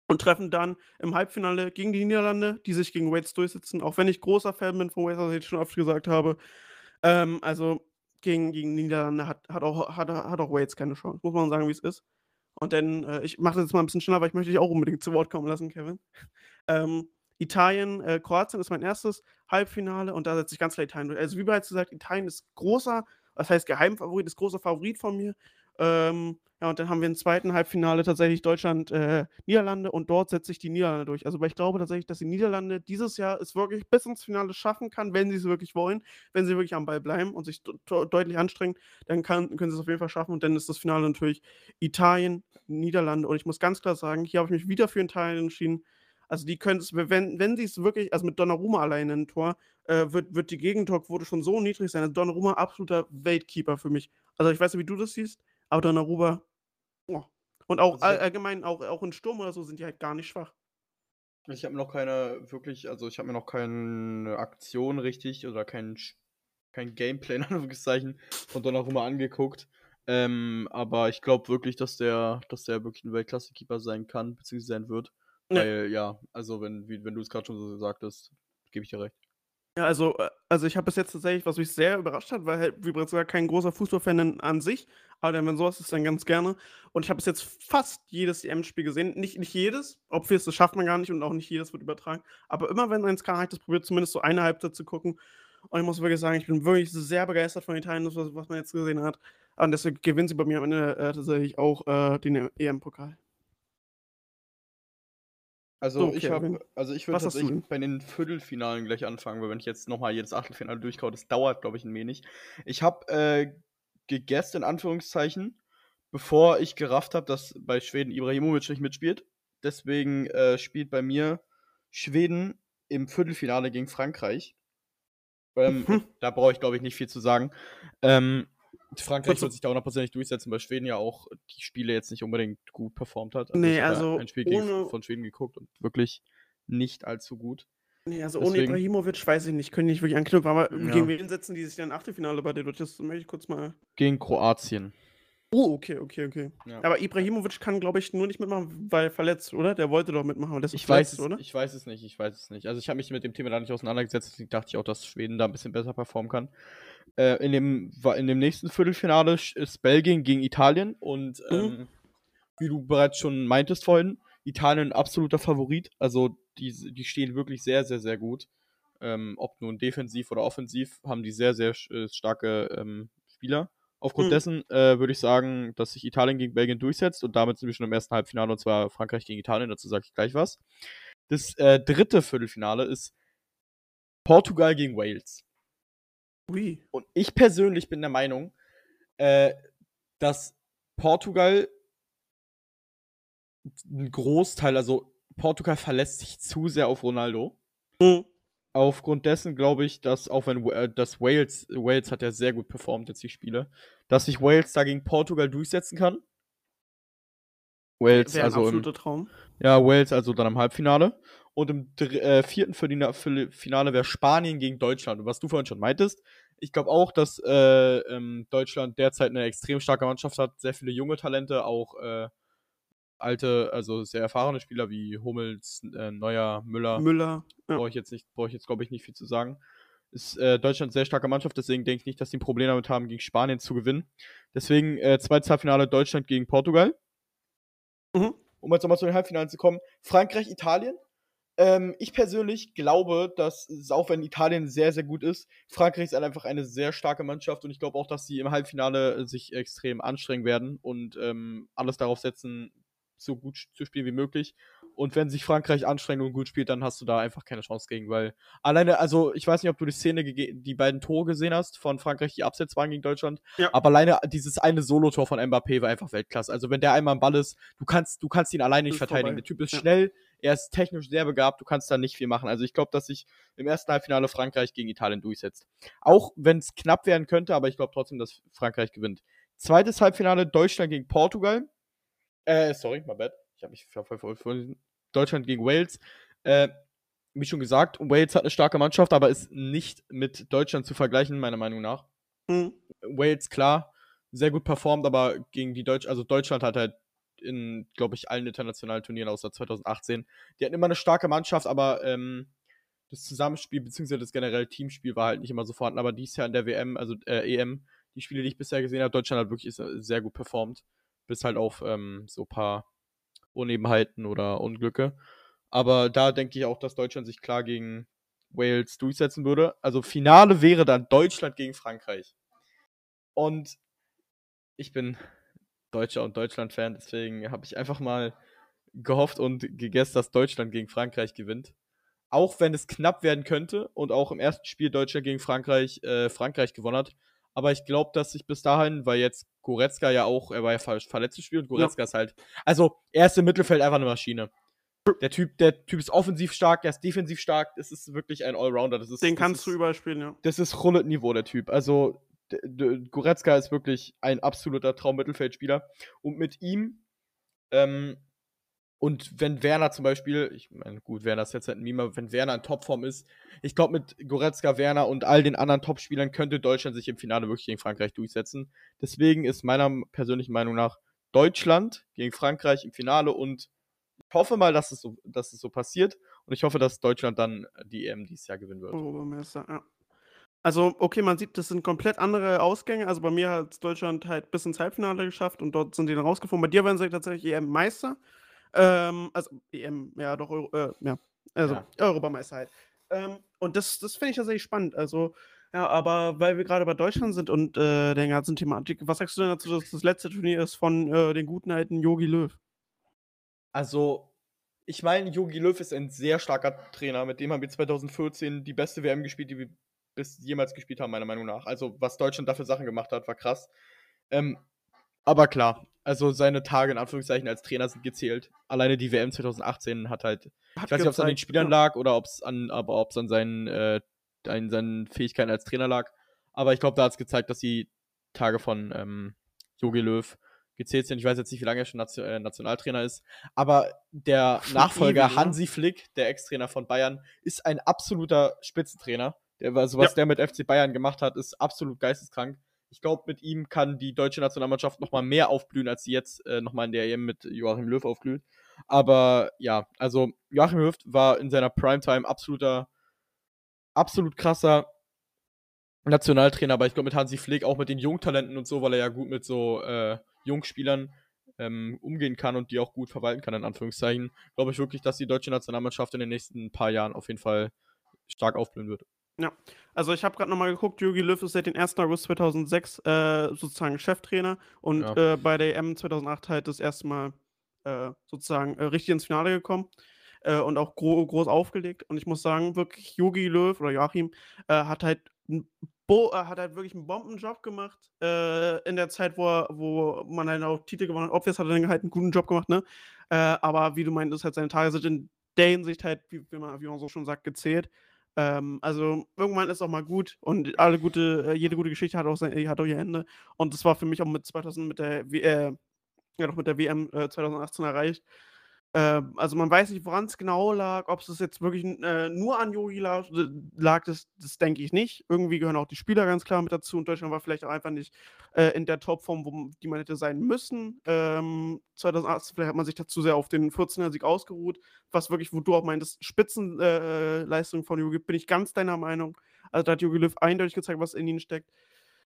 und treffen dann im Halbfinale gegen die Niederlande, die sich gegen Wales durchsetzen. Auch wenn ich großer Fan bin von Wales, was ich schon oft gesagt habe. Ähm, also gegen, gegen die Niederlande hat, hat, auch, hat, hat auch Wales keine Chance, muss man sagen, wie es ist. Und dann, äh, ich mache das jetzt mal ein bisschen schneller, weil ich möchte dich auch unbedingt zu Wort kommen lassen, Kevin. Ähm, Italien, äh, Kroatien ist mein erstes Halbfinale und da setze ich ganz klar Italien durch. Also wie bereits gesagt, Italien ist großer, was heißt Geheimfavorit, ist großer Favorit von mir. Ähm, ja, und dann haben wir im zweiten Halbfinale tatsächlich Deutschland, äh, Niederlande und dort setze ich die Niederlande durch. Also, weil ich glaube tatsächlich, dass die Niederlande dieses Jahr es wirklich bis ins Finale schaffen kann, wenn sie es wirklich wollen, wenn sie wirklich am Ball bleiben und sich de- de- deutlich anstrengen, dann kann, können sie es auf jeden Fall schaffen. Und dann ist das Finale natürlich Italien, Niederlande. Und ich muss ganz klar sagen, hier habe ich mich wieder für Italien entschieden. Also die können es, wenn, wenn sie es wirklich, also mit Donnarumma alleine ein Tor, äh, wird, wird die Gegentorquote schon so niedrig sein. Also Donnarumma absoluter Weltkeeper für mich. Also ich weiß nicht, wie du das siehst, aber Donnarumma, oh. und auch Also all, allgemein, auch, auch in Sturm oder so sind die halt gar nicht schwach. Ich habe noch keine wirklich, also ich habe mir noch keine Aktion richtig oder kein, kein Gameplay in Anführungszeichen von Donnarumma angeguckt. Ähm, aber ich glaube wirklich, dass der, dass der wirklich ein Weltklasse-Keeper sein kann, beziehungsweise sein wird. Ja. Weil, ja, also wenn, wie, wenn du es gerade schon so gesagt hast, gebe ich dir recht. Ja, also, äh, also ich habe bis jetzt tatsächlich, was mich sehr überrascht hat, weil halt, wie bereits kein großer Fußballfan an sich, aber wenn sowas ist, dann ganz gerne. Und ich habe bis jetzt fast jedes EM-Spiel gesehen. Nicht, nicht jedes, obvious, das schafft man gar nicht und auch nicht jedes wird übertragen. Aber immer, wenn habe ich das probiert, zumindest so eine Halbzeit zu gucken. Und ich muss wirklich sagen, ich bin wirklich sehr begeistert von Italien, was, was man jetzt gesehen hat. Und deswegen gewinnen sie bei mir am Ende äh, tatsächlich auch äh, den EM-Pokal. Also So, ich okay, habe, wen- also ich würde tatsächlich bei den Viertelfinalen gleich anfangen, weil wenn ich jetzt nochmal jedes Achtelfinale durchkaue, das dauert, glaube ich, ein wenig. Ich habe äh, gegessen, in Anführungszeichen, bevor ich gerafft habe, dass bei Schweden Ibrahimovic nicht mitspielt. Deswegen äh, spielt bei mir Schweden im Viertelfinale gegen Frankreich. Ähm, Mhm. Da brauche ich, glaube ich, nicht viel zu sagen. Ähm, Frankreich Kurz- wird sich da hundertprozentig durchsetzen, weil Schweden ja auch die Spiele jetzt nicht unbedingt gut performt hat. Nee, ich hab da also ein Spiel gegen, ohne- von Schweden geguckt und wirklich nicht allzu gut. Nee, also ohne Deswegen- Ibrahimovic weiß ich nicht, können nicht wirklich anknüpfen, aber Ja. gegen wen setzen die sich dann Achtelfinale bei durch? Das möchte ich kurz mal. Gegen Kroatien. Oh, okay, okay, okay. Ja. Aber Ibrahimovic kann, glaube ich, nur nicht mitmachen, weil verletzt, oder? Der wollte doch mitmachen, aber der ist Ich weiß, es, oder? ich weiß es nicht, ich weiß es nicht. Also ich habe mich mit dem Thema da nicht auseinandergesetzt, deswegen dachte ich auch, dass Schweden da ein bisschen besser performen kann. Äh, in, dem, in dem nächsten Viertelfinale ist Belgien gegen Italien und Mhm. ähm, wie du bereits schon meintest vorhin, Italien ein absoluter Favorit. Also die, die stehen wirklich sehr, sehr, sehr gut. Ähm, ob nun defensiv oder offensiv, haben die sehr, sehr äh, starke ähm, Spieler. Aufgrund Mhm. dessen äh, würde ich sagen, dass sich Italien gegen Belgien durchsetzt und damit sind wir schon im ersten Halbfinale und zwar Frankreich gegen Italien. Dazu sage ich gleich was. Das äh, dritte Viertelfinale ist Portugal gegen Wales. Ui. Und ich persönlich bin der Meinung, äh, dass Portugal ein Großteil, also Portugal verlässt sich zu sehr auf Ronaldo. Mhm. Aufgrund dessen glaube ich, dass auch wenn äh, dass Wales, Wales hat ja sehr gut performt jetzt die Spiele, dass sich Wales da gegen Portugal durchsetzen kann. Wales, also im, absoluter Traum. ja, Wales also dann im Halbfinale. Und im äh, vierten Finale wäre Spanien gegen Deutschland. Und was du vorhin schon meintest, ich glaube auch, dass äh, ähm, Deutschland derzeit eine extrem starke Mannschaft hat, sehr viele junge Talente, auch äh, alte, also sehr erfahrene Spieler wie Hummels, äh, Neuer, Müller. Müller. Ja. Brauche ich jetzt nicht, brauche ich jetzt, glaube ich, nicht viel zu sagen. Ist äh, Deutschland eine sehr starke Mannschaft, deswegen denke ich nicht, dass die ein Problem damit haben, gegen Spanien zu gewinnen. Deswegen äh, zweites Halbfinale Deutschland gegen Portugal Mhm. um jetzt nochmal zu den Halbfinalen zu kommen, Frankreich, Italien. Ähm, ich persönlich glaube, dass, es, auch wenn Italien sehr, sehr gut ist, Frankreich ist halt einfach eine sehr starke Mannschaft und ich glaube auch, dass sie im Halbfinale äh, sich extrem anstrengen werden und ähm, alles darauf setzen, so gut zu spielen wie möglich. Und wenn sich Frankreich anstrengt und gut spielt, dann hast du da einfach keine Chance gegen, weil alleine, also ich weiß nicht, ob du die Szene, die beiden Tore gesehen hast von Frankreich, die Abseits waren gegen Deutschland, Ja. aber alleine dieses eine Solotor von Mbappé war einfach Weltklasse. Also wenn der einmal am Ball ist, du kannst, du kannst ihn alleine nicht verteidigen. vorbei. Der Typ ist Ja. schnell, er ist technisch sehr begabt, du kannst da nicht viel machen. Also ich glaube, dass sich im ersten Halbfinale Frankreich gegen Italien durchsetzt. Auch wenn es knapp werden könnte, aber ich glaube trotzdem, dass Frankreich gewinnt. Zweites Halbfinale Deutschland gegen Portugal. Äh, sorry, my bad. Ich habe mich voll Deutschland gegen Wales. Äh, wie schon gesagt, Wales hat eine starke Mannschaft, aber ist nicht mit Deutschland zu vergleichen, meiner Meinung nach. Mhm. Wales, klar, sehr gut performt, aber gegen die Deutsch, also Deutschland hat halt in, glaube ich, allen internationalen Turnieren außer 2018, die hatten immer eine starke Mannschaft, aber ähm, das Zusammenspiel bzw. das generelle Teamspiel war halt nicht immer so vorhanden, aber dies Jahr in der WM, also äh, EM, die Spiele, die ich bisher gesehen habe, Deutschland hat wirklich äh, sehr gut performt, bis halt auf ähm, so ein paar Unebenheiten oder Unglücke. Aber da denke ich auch, dass Deutschland sich klar gegen Wales durchsetzen würde. Also Finale wäre dann Deutschland gegen Frankreich. Und ich bin Deutscher und Deutschland-Fan, deswegen habe ich einfach mal gehofft und gegessen, dass Deutschland gegen Frankreich gewinnt. Auch wenn es knapp werden könnte und auch im ersten Spiel Deutschland gegen Frankreich äh, Frankreich gewonnen hat. Aber ich glaube, dass sich bis dahin, weil jetzt Goretzka ja auch, er war ja ver verletzt im Spiel und Goretzka ist halt, also er ist im Mittelfeld einfach eine Maschine. Der Typ, der Typ ist offensiv stark, er ist defensiv stark, es ist wirklich ein Allrounder. Das ist, Den kannst ist, du überall spielen, ja. das ist Rullet-Niveau, der Typ. Also, Goretzka ist wirklich ein absoluter Traum-Mittelfeldspieler. Und mit ihm, ähm, und wenn Werner zum Beispiel, ich meine, gut, Werner ist jetzt halt ein Meme, wenn Werner in Topform ist, ich glaube, mit Goretzka, Werner und all den anderen Topspielern könnte Deutschland sich im Finale wirklich gegen Frankreich durchsetzen. Deswegen ist meiner persönlichen Meinung nach Deutschland gegen Frankreich im Finale und ich hoffe mal, dass es so, dass es so passiert. Und ich hoffe, dass Deutschland dann die EM dieses Jahr gewinnen wird. Europameister, ja. Also, okay, man sieht, das sind komplett andere Ausgänge. Also bei mir hat Deutschland halt bis ins Halbfinale geschafft und dort sind die dann rausgeflogen. Bei dir werden sie tatsächlich EM-Meister. Ähm, also EM, ja doch, Euro, äh, ja. Also Ja. Europameister halt. Ähm, und das, das finde ich tatsächlich spannend. Also Ja, aber weil wir gerade bei Deutschland sind und äh, der ganzen Thematik, was sagst du denn dazu, dass das letzte Turnier ist von äh, den guten alten Yogi Löw? Also, ich meine, Yogi Löw ist ein sehr starker Trainer. Mit dem haben wir 2014 die beste WM gespielt, die wir bis jemals gespielt haben, meiner Meinung nach. Also, was Deutschland dafür Sachen gemacht hat, war krass. Ähm, aber klar, also seine Tage in Anführungszeichen als Trainer sind gezählt. Alleine die WM 2018 hat halt. Hat ich weiß nicht, ob es an den Spielern lag oder ob es an, aber ob es an seinen, äh, an seinen Fähigkeiten als Trainer lag. Aber ich glaube, da hat es gezeigt, dass die Tage von ähm, Jogi Löw gezählt sind. Ich weiß jetzt nicht, wie lange er schon Nation, äh, Nationaltrainer ist, aber der Nachfolger Hansi Flick, der Ex-Trainer von Bayern, ist ein absoluter Spitzentrainer. Der, also was ja. der mit FC Bayern gemacht hat, ist absolut geisteskrank. Ich glaube, mit ihm kann die deutsche Nationalmannschaft noch mal mehr aufblühen, als sie jetzt äh, noch mal in der EM mit Joachim Löw aufblüht. Aber ja, also Joachim Löw war in seiner Primetime absoluter, absolut krasser Nationaltrainer. Aber ich glaube, mit Hansi Flick, auch mit den Jungtalenten und so, weil er ja gut mit so äh, Jungspielern ähm, umgehen kann und die auch gut verwalten kann, in Anführungszeichen, glaube ich wirklich, dass die deutsche Nationalmannschaft in den nächsten paar Jahren auf jeden Fall stark aufblühen wird. Ja, also ich habe gerade nochmal geguckt, Jogi Löw ist seit dem 1. August 2006 äh, sozusagen Cheftrainer und ja. äh, bei der EM 2008 halt das erste Mal äh, sozusagen äh, richtig ins Finale gekommen äh, und auch gro groß aufgelegt. Und ich muss sagen, wirklich Jogi Löw oder Joachim äh, hat halt Bo hat halt wirklich einen Bombenjob gemacht in der Zeit, wo, er, wo man halt auch Titel gewonnen hat. Obvious hat er dann halt einen guten Job gemacht, ne? aber wie du meintest, halt seine Tage sind in der Hinsicht halt, wie, wie, man, wie man so schon sagt, gezählt. Ähm, also irgendwann ist auch mal gut und alle gute, äh, jede gute Geschichte hat auch, sein, hat auch ihr Ende. Und das war für mich auch mit 2000 mit der, äh, ja, noch mit der WM äh, 2018 erreicht. Ähm, also man weiß nicht, woran es genau lag, ob es jetzt wirklich äh, nur an Yogi lag, lag das, das denke ich nicht. Irgendwie gehören auch die Spieler ganz klar mit dazu und Deutschland war vielleicht auch einfach nicht äh, in der Topform, wo, die man hätte sein müssen. Ähm, 2018, vielleicht hat man sich dazu sehr auf den 14er-Sieg ausgeruht, was wirklich, wo du auch meintest, Spitzenleistung äh, von Yogi, bin ich ganz deiner Meinung. Also da hat Jogi Löw eindeutig gezeigt, was in ihnen steckt.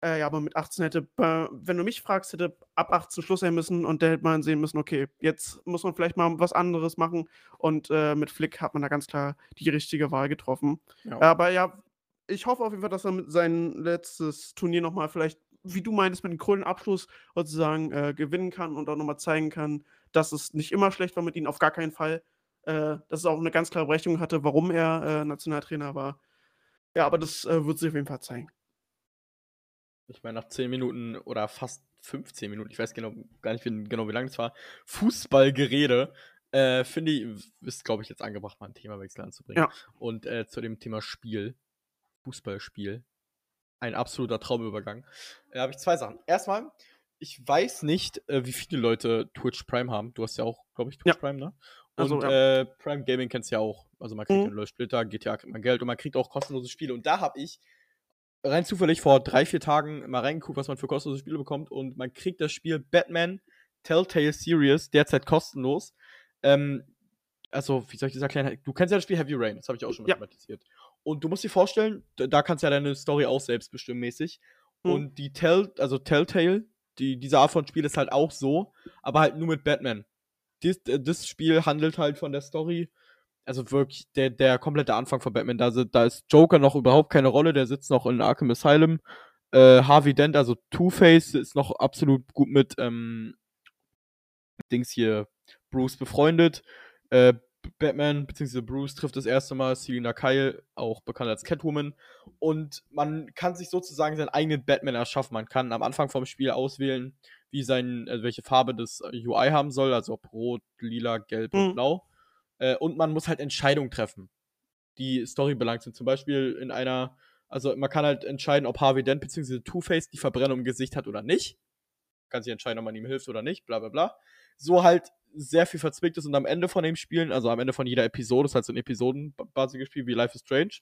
Äh, ja, aber mit 18 hätte, äh, wenn du mich fragst, hätte ab 18 Schluss sein müssen und der hätte mal sehen müssen, okay, jetzt muss man vielleicht mal was anderes machen. Und äh, mit Flick hat man da ganz klar die richtige Wahl getroffen. Ja. Aber ja, ich hoffe auf jeden Fall, dass er mit sein letztes Turnier nochmal vielleicht, wie du meintest, mit einem coolen Abschluss sozusagen äh, gewinnen kann und auch nochmal zeigen kann, dass es nicht immer schlecht war mit ihm, auf gar keinen Fall. Äh, dass es auch eine ganz klare Berechnung hatte, warum er äh, Nationaltrainer war. Ja, aber das wird sich auf jeden Fall zeigen ich meine, nach 10 Minuten oder fast 15 Minuten, ich weiß genau, gar nicht wie, genau, wie lange es war, Fußballgerede, äh, finde ich, ist, glaube ich, jetzt angebracht, mal ein Themawechsel anzubringen. Ja. Und äh, zu dem Thema Spiel, Fußballspiel, ein absoluter Traumübergang. Da habe ich zwei Sachen. Erstmal, ich weiß nicht, äh, wie viele Leute Twitch Prime haben. Du hast ja auch, glaube ich, Twitch ja. Prime, ne? Und also, ja. äh, Prime Gaming kennst du ja auch. Also man kriegt mhm. einen Splitter, GTA kriegt man Geld und man kriegt auch kostenlose Spiele. Und da habe ich rein zufällig vor drei, vier Tagen mal reingeguckt, was man für kostenlose Spiele bekommt und man kriegt das Spiel Batman Telltale Series derzeit kostenlos. Ähm, also, wie soll ich das erklären? Du kennst ja das Spiel Heavy Rain, das habe ich auch schon mal ja. thematisiert. Und du musst dir vorstellen, da kannst du ja deine Story auch selbst bestimmen mäßig. Mhm. Und die Tell, also Telltale, die, diese Art von Spiel ist halt auch so, aber halt nur mit Batman. Dies, das Spiel handelt halt von der Story also wirklich der, der komplette Anfang von Batman. Da, da ist Joker noch überhaupt keine Rolle, der sitzt noch in Arkham Asylum. Äh, Harvey Dent, also Two-Face, ist noch absolut gut mit ähm, Dings hier Bruce befreundet. Äh, Batman bzw. Bruce trifft das erste Mal Selina Kyle, auch bekannt als Catwoman. Und man kann sich sozusagen seinen eigenen Batman erschaffen. Man kann am Anfang vom Spiel auswählen, wie sein, also welche Farbe das UI haben soll, also ob rot, lila, gelb mhm. und blau. Äh, und man muss halt Entscheidungen treffen, die Story belangt sind. Zum Beispiel in einer, also man kann halt entscheiden, ob Harvey Dent bzw. Two-Face die Verbrennung im Gesicht hat oder nicht. Kann sich entscheiden, ob man ihm hilft oder nicht, bla bla bla. So halt sehr viel verzwickt ist und am Ende von dem Spielen, also am Ende von jeder Episode, ist halt so ein episodenbasiges Spiel wie Life is Strange,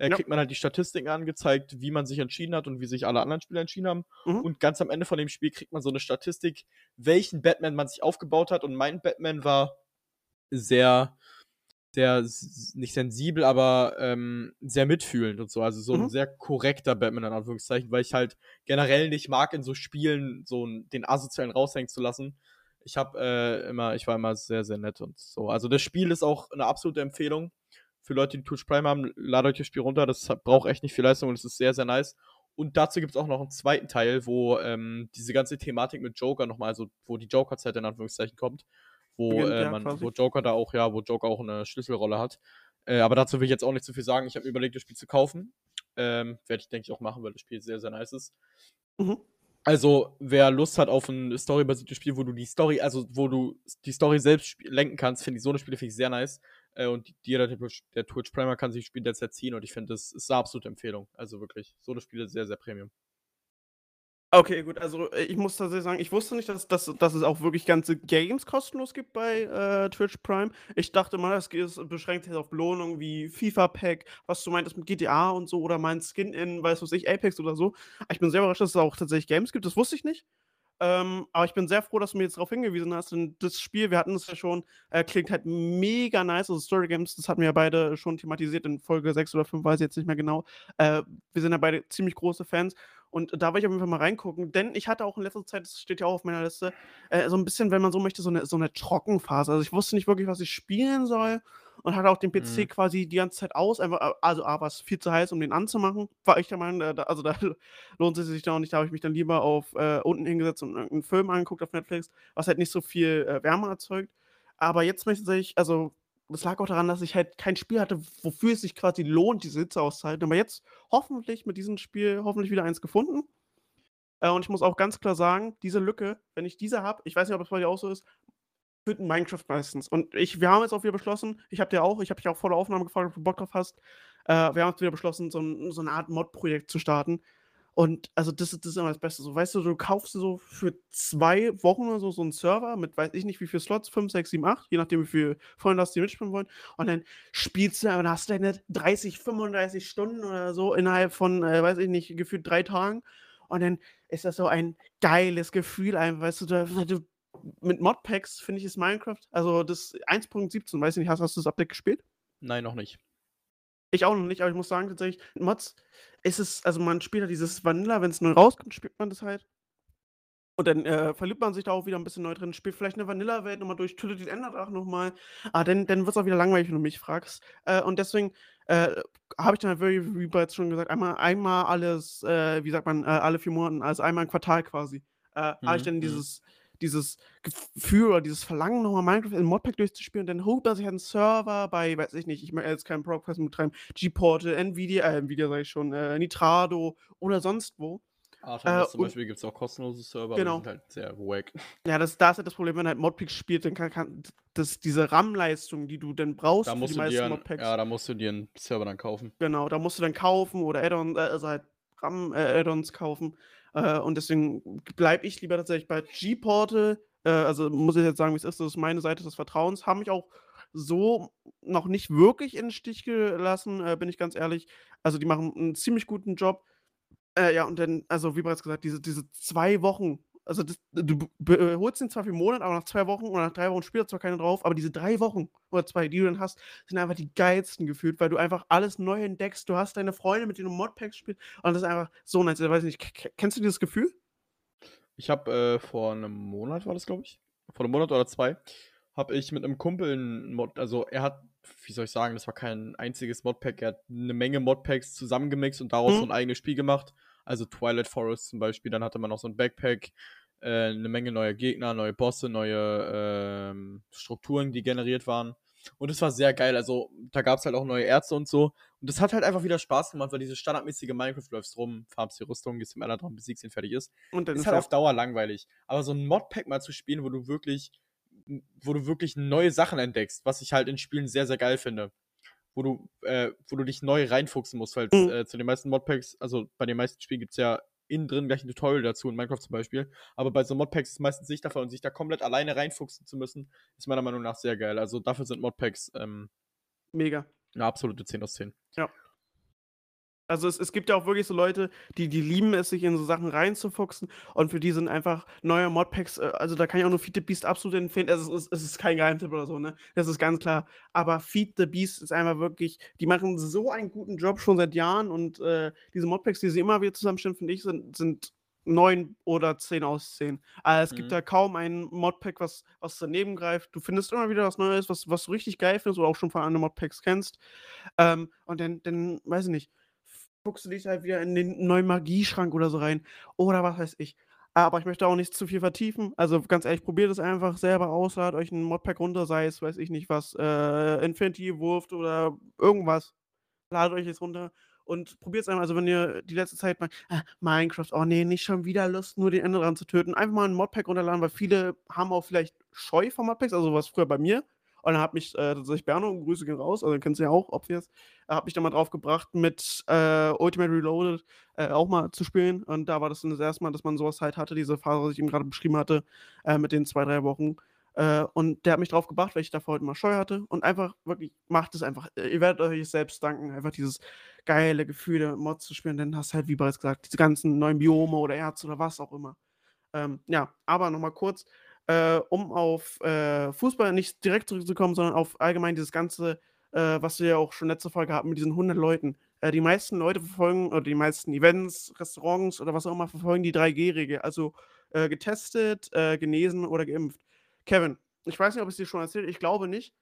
äh, ja. kriegt man halt die Statistiken angezeigt, wie man sich entschieden hat und wie sich alle anderen Spieler entschieden haben. Mhm. Und ganz am Ende von dem Spiel kriegt man so eine Statistik, welchen Batman man sich aufgebaut hat. Und mein Batman war sehr, sehr, nicht sensibel, aber ähm, sehr mitfühlend und so. Also so mhm. ein sehr korrekter Batman in Anführungszeichen, weil ich halt generell nicht mag, in so Spielen so den asozialen raushängen zu lassen. Ich habe äh, immer, ich war immer sehr, sehr nett und so. Also das Spiel ist auch eine absolute Empfehlung. Für Leute, die Twitch Prime haben, ladet euch das Spiel runter. Das braucht echt nicht viel Leistung und es ist sehr, sehr nice. Und dazu gibt es auch noch einen zweiten Teil, wo ähm, diese ganze Thematik mit Joker nochmal, also wo die Joker-Zeit in Anführungszeichen kommt, wo, Beginnt, äh, man, wo Joker da auch, ja, wo Joker auch eine Schlüsselrolle hat. Äh, aber dazu will ich jetzt auch nicht zu viel sagen. Ich habe mir überlegt, das Spiel zu kaufen. Ähm, Werde ich, denke ich, auch machen, weil das Spiel sehr, sehr nice ist. Mhm. Also, wer Lust hat auf ein storybasiertes Spiel, wo du die Story, also wo du die Story selbst lenken kannst, finde ich so eine Spiele finde ich sehr nice. Äh, und jeder, der, Twitch- der Twitch Primer kann sich Spiele derzeit ziehen und ich finde, das ist eine absolute Empfehlung. Also wirklich, so eine Spiele sehr, sehr Premium. Okay, gut, also äh, ich muss tatsächlich sagen, ich wusste nicht, dass, dass, dass es auch wirklich ganze Games kostenlos gibt bei äh, Twitch Prime. Ich dachte mal, das ist beschränkt jetzt auf Belohnungen wie FIFA-Pack, was du meintest mit GTA und so, oder mein Skin in, weiß was ich, Apex oder so. Ich bin sehr überrascht, dass es auch tatsächlich Games gibt, das wusste ich nicht. Ähm, aber ich bin sehr froh, dass du mir jetzt darauf hingewiesen hast, denn das Spiel, wir hatten es ja schon, äh, klingt halt mega nice. Also Story Games, das hatten wir ja beide schon thematisiert in Folge 6 oder 5, weiß ich jetzt nicht mehr genau. Äh, wir sind ja beide ziemlich große Fans. Und da will ich auf jeden Fall mal reingucken, denn ich hatte auch in letzter Zeit, das steht ja auch auf meiner Liste, äh, so ein bisschen, wenn man so möchte, so eine, so eine Trockenphase. Also ich wusste nicht wirklich, was ich spielen soll und hatte auch den PC Mhm. quasi die ganze Zeit aus. Einfach, äh, also A, war es viel zu heiß, um den anzumachen, war ich der Meinung. Äh, da, also da lohnt es sich da auch nicht. Da habe ich mich dann lieber auf äh, unten hingesetzt und irgendeinen Film angeguckt auf Netflix, was halt nicht so viel äh, Wärme erzeugt. Aber jetzt möchte ich, also das lag auch daran, dass ich halt kein Spiel hatte, wofür es sich quasi lohnt, diese Hitze auszuhalten. Aber jetzt hoffentlich mit diesem Spiel hoffentlich wieder eins gefunden. Äh, und ich muss auch ganz klar sagen, diese Lücke, wenn ich diese habe, ich weiß nicht, ob es bei dir auch so ist, in Minecraft meistens. Und ich, wir haben jetzt auch wieder beschlossen, ich habe dir auch, ich habe dich auch vor der Aufnahme gefragt, ob du Bock drauf hast. Äh, wir haben jetzt wieder beschlossen, so, ein, so eine Art Mod-Projekt zu starten. Und also das ist, das ist immer das Beste. So, weißt du, du kaufst so für zwei Wochen oder so so einen Server mit weiß ich nicht wie viele Slots, 5, 6, 7, 8, je nachdem wie viele Freunde hast, die mitspielen wollen. Und dann spielst du, dann hast du deine 30, 35 Stunden oder so innerhalb von, äh, weiß ich nicht, gefühlt drei Tagen. Und dann ist das so ein geiles Gefühl, einfach, weißt du, da, du mit Modpacks finde ich ist Minecraft, also das 1.17, weiß ich nicht, hast, hast du das Update gespielt? Nein, noch nicht. Ich auch noch nicht, aber ich muss sagen, tatsächlich, Mods ist es, also man spielt halt dieses Vanilla, wenn es neu rauskommt, spielt man das halt. Und dann äh, verliebt man sich da auch wieder ein bisschen neu drin, spielt vielleicht eine Vanilla-Welt nochmal durch, tötet den Enderdrachen nochmal. Aber dann, dann wird es auch wieder langweilig, wenn du mich fragst. Äh, und deswegen äh, habe ich dann halt wie bereits schon gesagt, einmal, einmal alles, äh, wie sagt man, äh, alle vier Monate, also einmal im Quartal quasi, äh, habe ich Mhm, dann mhm. Dieses, Gefühl oder dieses Verlangen, nochmal Minecraft in Modpack durchzuspielen. Und dann holt man sich einen Server bei, weiß ich nicht, ich möchte jetzt keinen Podcast betreiben, G-Portal, Nvidia, äh, Nvidia sage ich schon, äh, Nitrado oder sonst wo. Artemis Äh, zum Beispiel gibt es auch kostenlose Server, Genau. die sind halt sehr wack. Ja, das, da ist halt das Problem, wenn du halt Modpacks spielt, dann kann, kann das, diese RAM-Leistung, die du dann brauchst Da für die meisten einen- Modpacks, ja, da musst du dir einen Server dann kaufen. genau, da musst du dann kaufen oder Add-ons, äh, also halt RAM-Add-ons kaufen. Äh, und deswegen bleibe ich lieber tatsächlich bei G-Portal. Äh, also muss ich jetzt sagen, wie es ist, das ist meine Seite des Vertrauens. Haben mich auch so noch nicht wirklich in den Stich gelassen, äh, bin ich ganz ehrlich. Also die machen einen ziemlich guten Job. Äh, ja, und dann, also wie bereits gesagt, diese, diese zwei Wochen, also das, du b- holst ihn zwar für einen Monat, aber nach zwei Wochen oder nach drei Wochen spielt zwar keiner drauf, aber diese drei Wochen oder zwei, die du dann hast, sind einfach die geilsten gefühlt, weil du einfach alles neu entdeckst. Du hast deine Freunde, mit denen du Modpacks spielst und das ist einfach so nice. Ich weiß nicht, kennst du dieses Gefühl? Ich habe äh, vor einem Monat, war das glaube ich, vor einem Monat oder zwei, habe ich mit einem Kumpel einen Mod, also er hat, wie soll ich sagen, das war kein einziges Modpack, er hat eine Menge Modpacks zusammengemixt und daraus Mhm. so ein eigenes Spiel gemacht. Also Twilight Forest zum Beispiel, dann hatte man noch so ein Backpack, äh, eine Menge neue Gegner, neue Bosse, neue ähm, Strukturen, die generiert waren. Und es war sehr geil. Also, da gab es halt auch neue Ärzte und so. Und das hat halt einfach wieder Spaß gemacht, weil diese standardmäßige Minecraft läufst rum, farmst die Rüstung, gehst im dran, besiegst ihn, fertig ist Und dann ist ist halt auf Dauer langweilig. Aber so ein Modpack mal zu spielen, wo du wirklich, wo du wirklich neue Sachen entdeckst, was ich halt in Spielen sehr, sehr geil finde. Wo du, äh, wo du dich neu reinfuchsen musst, weil Mhm. äh, zu den meisten Modpacks, also bei den meisten Spielen gibt es ja innen drin gleich ein Tutorial dazu, in Minecraft zum Beispiel. Aber bei so Modpacks ist meistens nicht davon und sich da komplett alleine reinfuchsen zu müssen, ist meiner Meinung nach sehr geil. Also dafür sind Modpacks ähm, mega. eine absolute 10 aus 10. Also es, es gibt ja auch wirklich so Leute, die, die lieben es, sich in so Sachen reinzufuchsen und für die sind einfach neue Modpacks, äh, also da kann ich auch nur Feed the Beast absolut empfehlen. Es ist, es ist kein Geheimtipp oder so, ne? Das ist ganz klar. Aber Feed the Beast ist einfach wirklich, die machen so einen guten Job schon seit Jahren und äh, diese Modpacks, die sie immer wieder zusammenstellen, finde ich, sind, sind 9 oder 10 aus 10. Äh, es gibt Mhm. da kaum ein Modpack, was was daneben greift. Du findest immer wieder was Neues, was was du richtig geil findest oder auch schon von anderen Modpacks kennst. Ähm, und dann dann, weiß ich nicht, fuchst du dich halt wieder in den neuen Magieschrank oder so rein oder was weiß ich. Aber ich möchte auch nicht zu viel vertiefen. Also, ganz ehrlich, probiert es einfach selber aus, ladet euch 'n Modpack runter, sei es, weiß ich nicht was, äh, Infinity Wurft oder irgendwas. Ladet euch das runter und probiert's einfach. Also, wenn ihr die letzte Zeit mal „Ah, Minecraft, oh ne, nicht schon wieder Lust, nur den Enderdrachen zu töten.“ Einfach mal 'n Modpack runterladen, weil viele haben auch vielleicht Scheu vor Modpacks, also, war's früher bei mir. Und dann hat mich, äh, tatsächlich Berno, Grüße gehen raus, also, kennst du ja auch, obvious, er hat mich da mal drauf gebracht, mit, äh, Ultimate Reloaded, äh, auch mal zu spielen. Und da war das dann das 1. Mal, dass man so was halt hatte, diese Phase, was ich eben grade beschrieben hatte, äh, mit den 2, 3 Wochen. Äh, und der hat mich drauf gebracht, weil ich davor halt immer Scheu hatte. Und einfach wirklich, macht es einfach. Äh, ihr werdet euch selbst danken, einfach dieses geile Gefühl, Mods zu spielen. Dann hast halt, wie bereits gesagt, diese ganzen neuen Biome oder Erz oder was auch immer. Ähm, ja, aber noch mal kurz, äh, um auf, äh, Fußball nicht direkt zurückzukommen, sondern auf allgemein dieses Ganze, äh, was wir ja auch schon letzte Folge hatten mit diesen 100 Leuten. Äh, die meisten Leute verfolgen oder die meisten Events, Restaurants oder was auch immer verfolgen die 3G-Regel, also, äh, getestet, genesen oder geimpft. Kevin, ich weiß nicht, ob ich's dir schon erzählt, ich glaube nicht.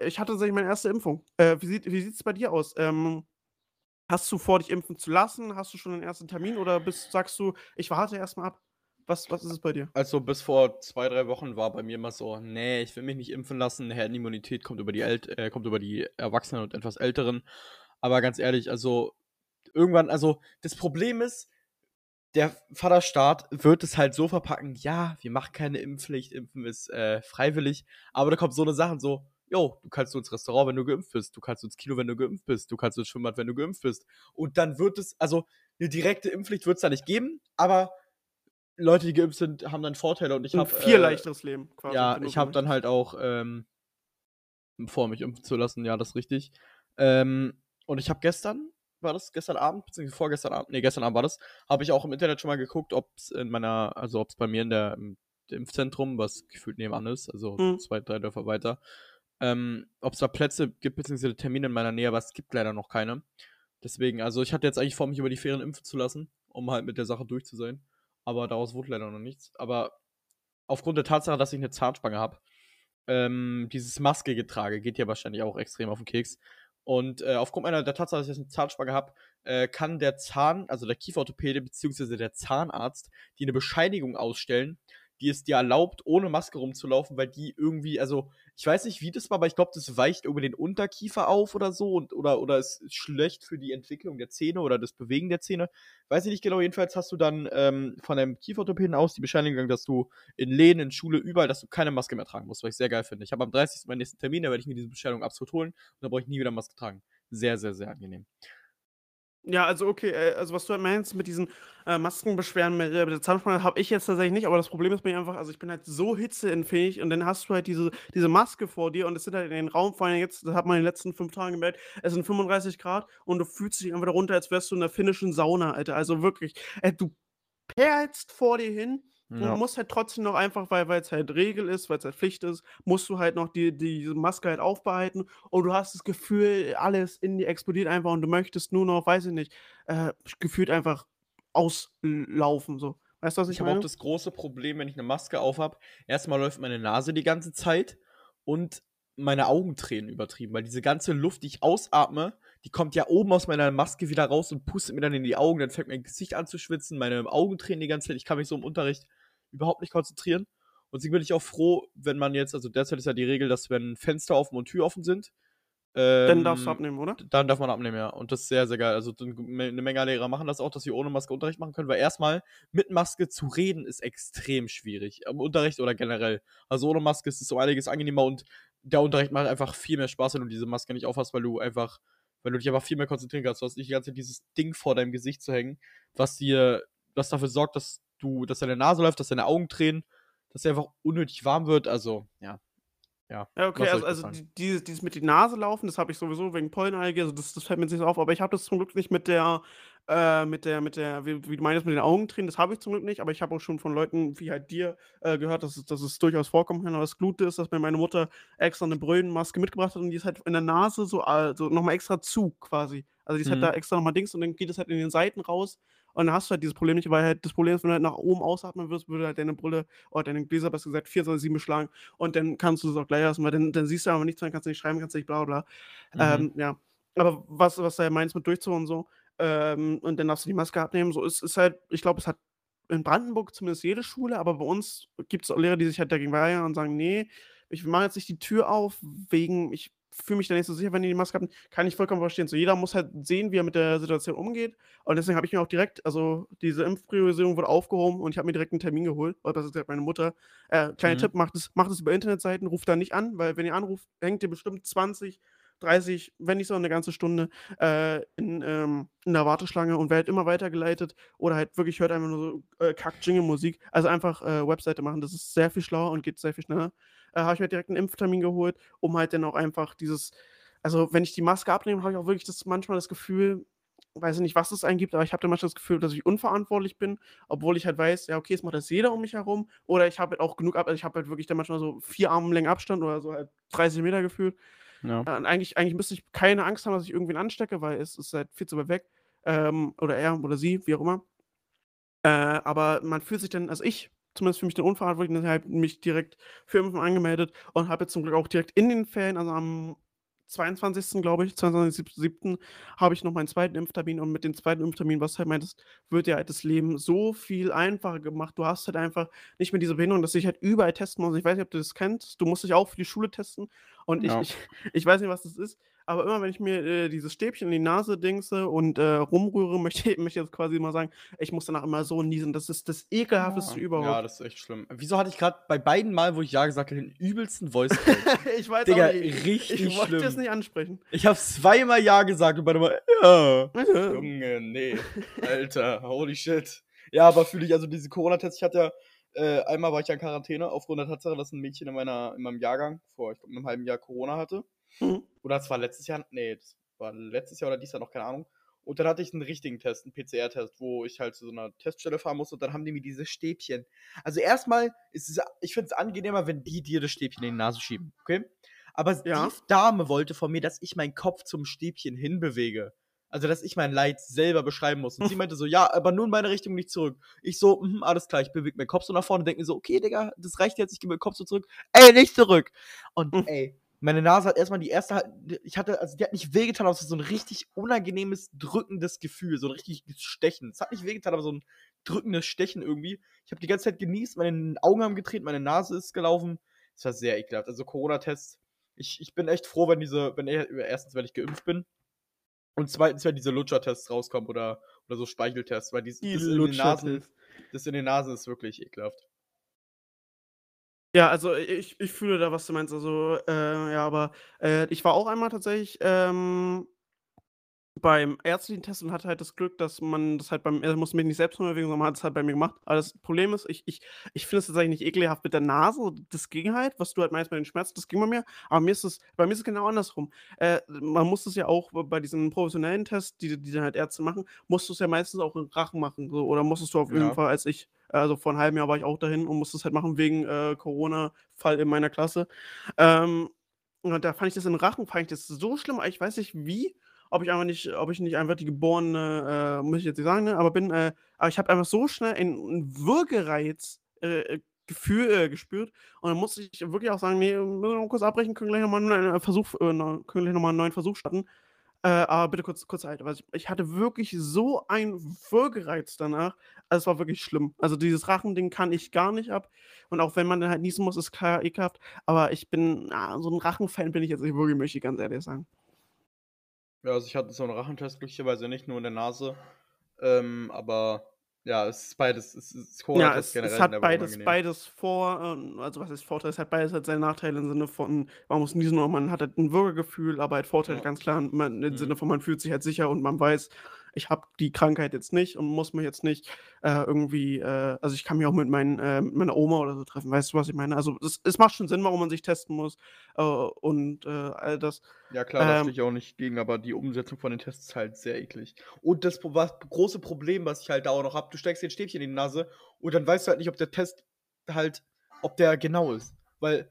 Ich hatte tatsächlich meine 1. Impfung. Wie sieht sieht's bei dir aus? Ähm, hast du vor, dich impfen zu lassen? Hast du schon den 1. Termin oder bist sagst du: „Ich warte erst mal ab“? Was was ist es bei dir? Also, bis vor 2, 3 Wochen war bei mir immer so: „Ne, ich will mich nicht impfen lassen. Herdenimmunität kommt über die ält äh, kommt über die Erwachsenen und etwas Älteren.“ Aber ganz ehrlich, also, irgendwann also, das Problem ist, der Vaterstaat wird es halt so verpacken: „Ja, wir machen keine Impfpflicht, Impfen ist, äh, freiwillig.“ Aber da kommt so 'ne Sachen so: „Jo, du kannst ins Restaurant, wenn du geimpft bist. Du kannst ins Kino, wenn du geimpft bist. Du kannst ins Schwimmbad, wenn du geimpft bist.“ Und dann wird es also, 'ne direkte Impfpflicht wird's da nicht geben, aber Leute, die geimpft sind, haben dann Vorteile und ich habe, viel äh leichteres Leben quasi, ja, ich habe dann möchtest. halt auch, ähm vor, mich impfen zu lassen, ja, das ist richtig. Ähm, und ich habe gestern war das gestern Abend, beziehungsweise vorgestern Abend ne, gestern Abend war das, habe ich auch im Internet schon mal geguckt, ob's in meiner also, ob's bei mir in der im Impfzentrum, was gefühlt nebenan ist, also Mhm. 2, 3 Dörfer weiter, ähm, ob's da Plätze gibt, beziehungsweise Termine in meiner Nähe, aber es gibt leider noch keine. Deswegen also, ich hatte jetzt eigentlich vor, mich über die Ferien impfen zu lassen, um halt mit der Sache durch zu sein. Aber daraus wurde leider noch nichts. Aber aufgrund der Tatsache, dass ich 'ne Zahnspange habe, ähm, dieses Maske-Getrage geht dir wahrscheinlich auch extrem auf 'n Keks. Und, äh, aufgrund meiner der Tatsache, dass ich jetzt 'ne Zahnspange habe, äh, kann der Zahn also, der Kieferorthopäde beziehungsweise der Zahnarzt dir 'ne Bescheinigung ausstellen, die es dir erlaubt, ohne Maske rumzulaufen, weil die irgendwie also, ich weiß nicht, wie das war, aber ich glaube, das weicht irgendwie den Unterkiefer auf oder so und oder oder ist schlecht für die Entwicklung der Zähne oder das Bewegen der Zähne. Weiß ich nicht genau. Jedenfalls hast du dann, ähm, von deinem Kieferorthopäden aus die Bescheinigung, dass du in Läden, in Schule, überall dass du keine Maske mehr tragen musst, was ich sehr geil finde. Ich habe am 30. meinen nächsten Termin, da werde ich mir diese Bescheinigung absolut holen und da brauche ich nie wieder Maske tragen. Sehr, sehr, sehr angenehm. Ja, also, okay, äh, also, was du halt meinst mit diesen, äh, Maskenbeschwerden mit der mit der Zahnspange habe ich jetzt tatsächlich nicht, aber das Problem ist mir einfach also, ich bin halt so hitzeempfindlich und dann hast du halt diese diese Maske vor dir und es sind halt in den Raum vor allem jetzt, das hat man in den letzten 5 Tagen gemerkt, es sind 35 Grad und du fühlst dich einfach darunter, als wärst du in 'ner finnischen Sauna, Alter. Also, wirklich, äh, du perlst vor dir hin Ja. musst halt trotzdem noch einfach, weil weil's halt Regel ist, weil's halt Pflicht ist, musst du halt noch die diese Maske halt aufbehalten und du hast das Gefühl, alles in dir explodiert einfach und du möchtest nur noch, weiß ich nicht, äh, gefühlt einfach auslaufen so. Weißt du, was ich Ich habe auch meine? das große Problem, wenn ich 'ne Maske auf habe. Erst mal läuft meine Nase die ganze Zeit und meine Augen tränen übertrieben, weil diese ganze Luft, die ich ausatme, die kommt ja oben aus meiner Maske wieder raus und pustet mir dann in die Augen. Dann fängt mein Gesicht an zu schwitzen, meine Augen tränen die ganze Zeit. Ich kann mich so im Unterricht überhaupt nicht konzentrieren. Und deswegen bin ich auch froh, wenn man jetzt also, derzeit ist ja die Regel, dass wenn Fenster offen und Tür offen sind, Dann darfst du ähm, abnehmen, oder? dann darf man abnehmen, ja. Und das ist sehr, sehr geil. Also, dann 'ne 'ne Menge Lehrer machen das auch, dass sie ohne Maske Unterricht machen können, weil erst mal mit Maske zu reden ist extrem schwierig, im Unterricht oder generell. Also, ohne Maske ist es um einiges angenehmer und der Unterricht macht einfach viel mehr Spaß, wenn du diese Maske nicht aufhast, weil du einfach weil du dich einfach viel mehr konzentrieren kannst. Du hast nicht die ganze Zeit dieses Ding vor deinem Gesicht zu hängen, was dir was dafür sorgt, dass du dass deine Nase läuft, dass deine Augen tränen, dass dir einfach unnötig warm wird. Also, ja. Ja, Ja, okay, also also, dieses dieses mit die Nase laufen, das habe ich sowieso wegen Pollenallergie, also, das das fällt mir nicht so auf, aber ich habe das zum Glück nicht mit der äh, mit der mit der wie wie du meintest, mit den Augentränen, das habe ich zum Glück nicht, aber ich habe auch schon von Leuten wie halt dir, äh, gehört, dass es dass es durchaus vorkommen kann. Aber das Gute ist, dass mir meine Mutter extra 'ne Brüllenmaske mitgebracht hat und die ist halt in der Nase so, äh so noch mal extra zu quasi. Also, die ist halt da Mhm. extra noch mal Dings und dann geht es halt in den Seiten raus Und dann hast du halt dieses Problem nicht, weil halt das Problem ist, wenn du halt nach oben ausatmen wirst, würde halt deine Brille oder deine Gläser, besser gesagt, 24-7 beschlagen und dann kannst du es auch gleich lassen, weil dann, dann siehst du aber nichts, dann kannst du nicht schreiben, kannst nicht bla bla. Mhm. Ähm, ja. Aber was, was er meinst mit durchzuholen und so, ähm, und dann darfst du die Maske abnehmen, so ist, ist halt, ich glaube, es hat in Brandenburg zumindest jede Schule, aber bei uns gibt es auch Lehrer, die sich halt dagegen weigern und sagen, nee, ich mache jetzt nicht die Tür auf, wegen, ich fühle mich da nicht so sicher, wenn die die Maske haben. Kann ich vollkommen verstehen. So, jeder muss halt sehen, wie er mit der Situation umgeht. Und deswegen habe ich mir auch direkt, also diese Impfpriorisierung wurde aufgehoben und ich habe mir direkt einen Termin geholt. Oder das ist halt meine Mutter. Äh, kleiner Mhm. Tipp, macht es, macht es über Internetseiten, ruft da nicht an, weil wenn ihr anruft, hängt ihr bestimmt 20, 30, wenn nicht so eine ganze Stunde äh, in, ähm, in der Warteschlange und werdet immer weitergeleitet oder halt wirklich hört einfach nur so äh, Kack-Jingle-Musik. Also einfach äh, Webseite machen, das ist sehr viel schlauer und geht sehr viel schneller. Äh, habe ich mir direkt einen Impftermin geholt, um halt dann auch einfach dieses, also wenn ich die Maske abnehme, habe ich auch wirklich das manchmal das Gefühl, weiß ich nicht, was es eingibt, aber ich habe dann manchmal das Gefühl, dass ich unverantwortlich bin, obwohl ich halt weiß, ja, okay, es macht das jeder um mich herum. Oder ich habe halt auch genug ab, also ich habe halt wirklich dann manchmal so vier Armlängen Abstand oder so halt 30 Meter gefühlt. Ja. Äh, und eigentlich, eigentlich müsste ich keine Angst haben, dass ich irgendwen anstecke, weil es ist halt viel zu weit weg. Ähm, oder er oder sie, wie auch immer. Äh, aber man fühlt sich dann, also ich zumindest für mich den unverantwortlich, deshalb mich direkt für Impfen angemeldet und habe jetzt zum Glück auch direkt in den Ferien, also am 22. glaube ich, 22.07. habe ich noch meinen zweiten Impftermin und mit dem zweiten Impftermin, was halt meintest, wird dir halt das Leben so viel einfacher gemacht. Du hast halt einfach nicht mehr diese Behinderung, dass du dich halt überall testen musst. Ich weiß nicht, ob du das kennst. Du musst dich auch für die Schule testen und ich, Ja. ich, ich weiß nicht, was das ist. Aber immer wenn ich mir äh, dieses Stäbchen in die Nase dingse und äh, rumrühre, möchte, ich jetzt quasi mal sagen, ich muss danach immer so niesen. Das ist das ekelhafteste Ja, überhaupt. das ist echt schlimm. Wieso hatte ich gerade bei beiden Mal, wo ich Ja gesagt habe, den übelsten Voice ich weiß Digga, auch nicht. richtig Ich wollte es schlimm. nicht ansprechen. Ich habe zweimal Ja gesagt und beide Mal Ja. Ja. Junge, nee. Alter, holy shit. Ja, aber fühle ich, also diese Corona-Tests, ich hatte ja, äh, einmal war ich ja in Quarantäne, aufgrund der Tatsache, dass ein Mädchen in, meiner, in meinem Jahrgang vor, ich glaube, einem halben Jahr Corona hatte. Mhm. Oder das war letztes Jahr, nee, das war letztes Jahr oder dieses Jahr noch, keine Ahnung. Und dann hatte ich einen richtigen Test, einen PCR-Test, wo ich halt zu so einer Teststelle fahren musste und dann haben die mir diese Stäbchen. Also erstmal ist es, ich finde es angenehmer, wenn die dir das Stäbchen in die Nase schieben, okay? Aber Ja. die Dame wollte von mir, dass ich meinen Kopf zum Stäbchen hinbewege. Also, dass ich mein Leid selber beschreiben muss. Und sie meinte so, ja, aber nur in meine Richtung, nicht zurück. Ich so, mhm, alles klar, ich bewege meinen Kopf so nach vorne und denke mir so, okay, Digga, das reicht jetzt, ich gebe meinen Kopf so zurück. Ey, nicht zurück. Und Mhm. ey, meine Nase hat erstmal die erste, ich hatte, also die hat nicht wehgetan, aber es ist so ein richtig unangenehmes, drückendes Gefühl, so ein richtiges Stechen. Es hat nicht wehgetan, aber so ein drückendes Stechen irgendwie. Ich habe die ganze Zeit genießt, meine Augen haben getreten, meine Nase ist gelaufen. Es war sehr ekelhaft. Also Corona-Tests, ich, ich bin echt froh, wenn diese, wenn er, erstens, wenn ich geimpft bin. Und zweitens, wenn diese Lutscher-Tests rauskommen oder, oder so Speicheltests, weil dies, Die das, in den Nasen, das in den Nasen ist wirklich ekelhaft. Ja, also ich, ich fühle da, was du meinst. Also, äh, ja, aber äh, ich war auch einmal tatsächlich ähm, beim ärztlichen Test und hatte halt das Glück, dass man das halt beim, er musste mich nicht selbst bewegen, sondern man hat es halt bei mir gemacht. Aber das Problem ist, ich, ich, ich finde es tatsächlich nicht ekelhaft mit der Nase. Das ging halt, was du halt meinst bei den Schmerzen, das ging bei mir. Aber mir ist es, bei mir ist es genau andersrum. Äh, man muss es ja auch bei diesen professionellen Tests, die, die dann halt Ärzte machen, musst du es ja meistens auch im Rachen machen. So, oder musstest du auf jeden Ja. Fall, als ich, also vor einem halben Jahr war ich auch dahin und musste es halt machen wegen äh, Corona-Fall in meiner Klasse. Ähm, und da fand ich das in Rachen, fand ich das so schlimm, ich weiß nicht wie, ob ich einfach nicht, ob ich nicht einfach die geborene, äh, muss ich jetzt nicht sagen, ne, aber bin, äh, aber ich habe einfach so schnell einen, einen Würgereiz äh, Gefühl äh, gespürt und dann musste ich wirklich auch sagen, nee, müssen wir noch kurz abbrechen, können gleich nochmal einen äh, äh, können gleich nochmal einen neuen Versuch starten. Äh, aber bitte kurz, kurz halt, ich, ich hatte wirklich so einen Würgereiz danach. Also es war wirklich schlimm. Also dieses Rachending kann ich gar nicht ab. Und auch wenn man dann halt niesen muss, ist klar ekelhaft. Aber ich bin, ah, so ein Rachenfan bin ich jetzt nicht wirklich, möchte ich ganz ehrlich sagen. Ja, also ich hatte so einen Rachentest glücklicherweise nicht nur in der Nase. Ähm, aber ja, es ist beides. Es ist Ja, Corona-Test es, generell es hat beides, unangenehm. beides vor, ähm, also was ist Vorteil? Es hat beides halt seine Nachteile im Sinne von, man muss niesen und man hat halt ein Würgegefühl, aber halt Vorteil Ja. ganz klar man, im Mhm. Sinne von, man fühlt sich halt sicher und man weiß, ich habe die Krankheit jetzt nicht und muss mich jetzt nicht äh, irgendwie, äh, also ich kann mich auch mit, meinen, äh, mit meiner Oma oder so treffen, weißt du, was ich meine? Also es, es macht schon Sinn, warum man sich testen muss äh, und äh, all das. Ja, klar, da Ähm, stehe ich auch nicht gegen, aber die Umsetzung von den Tests ist halt sehr eklig. Und das was, große Problem, was ich halt da auch noch habe, du steckst dir ein Stäbchen in die Nase und dann weißt du halt nicht, ob der Test halt, ob der genau ist. Weil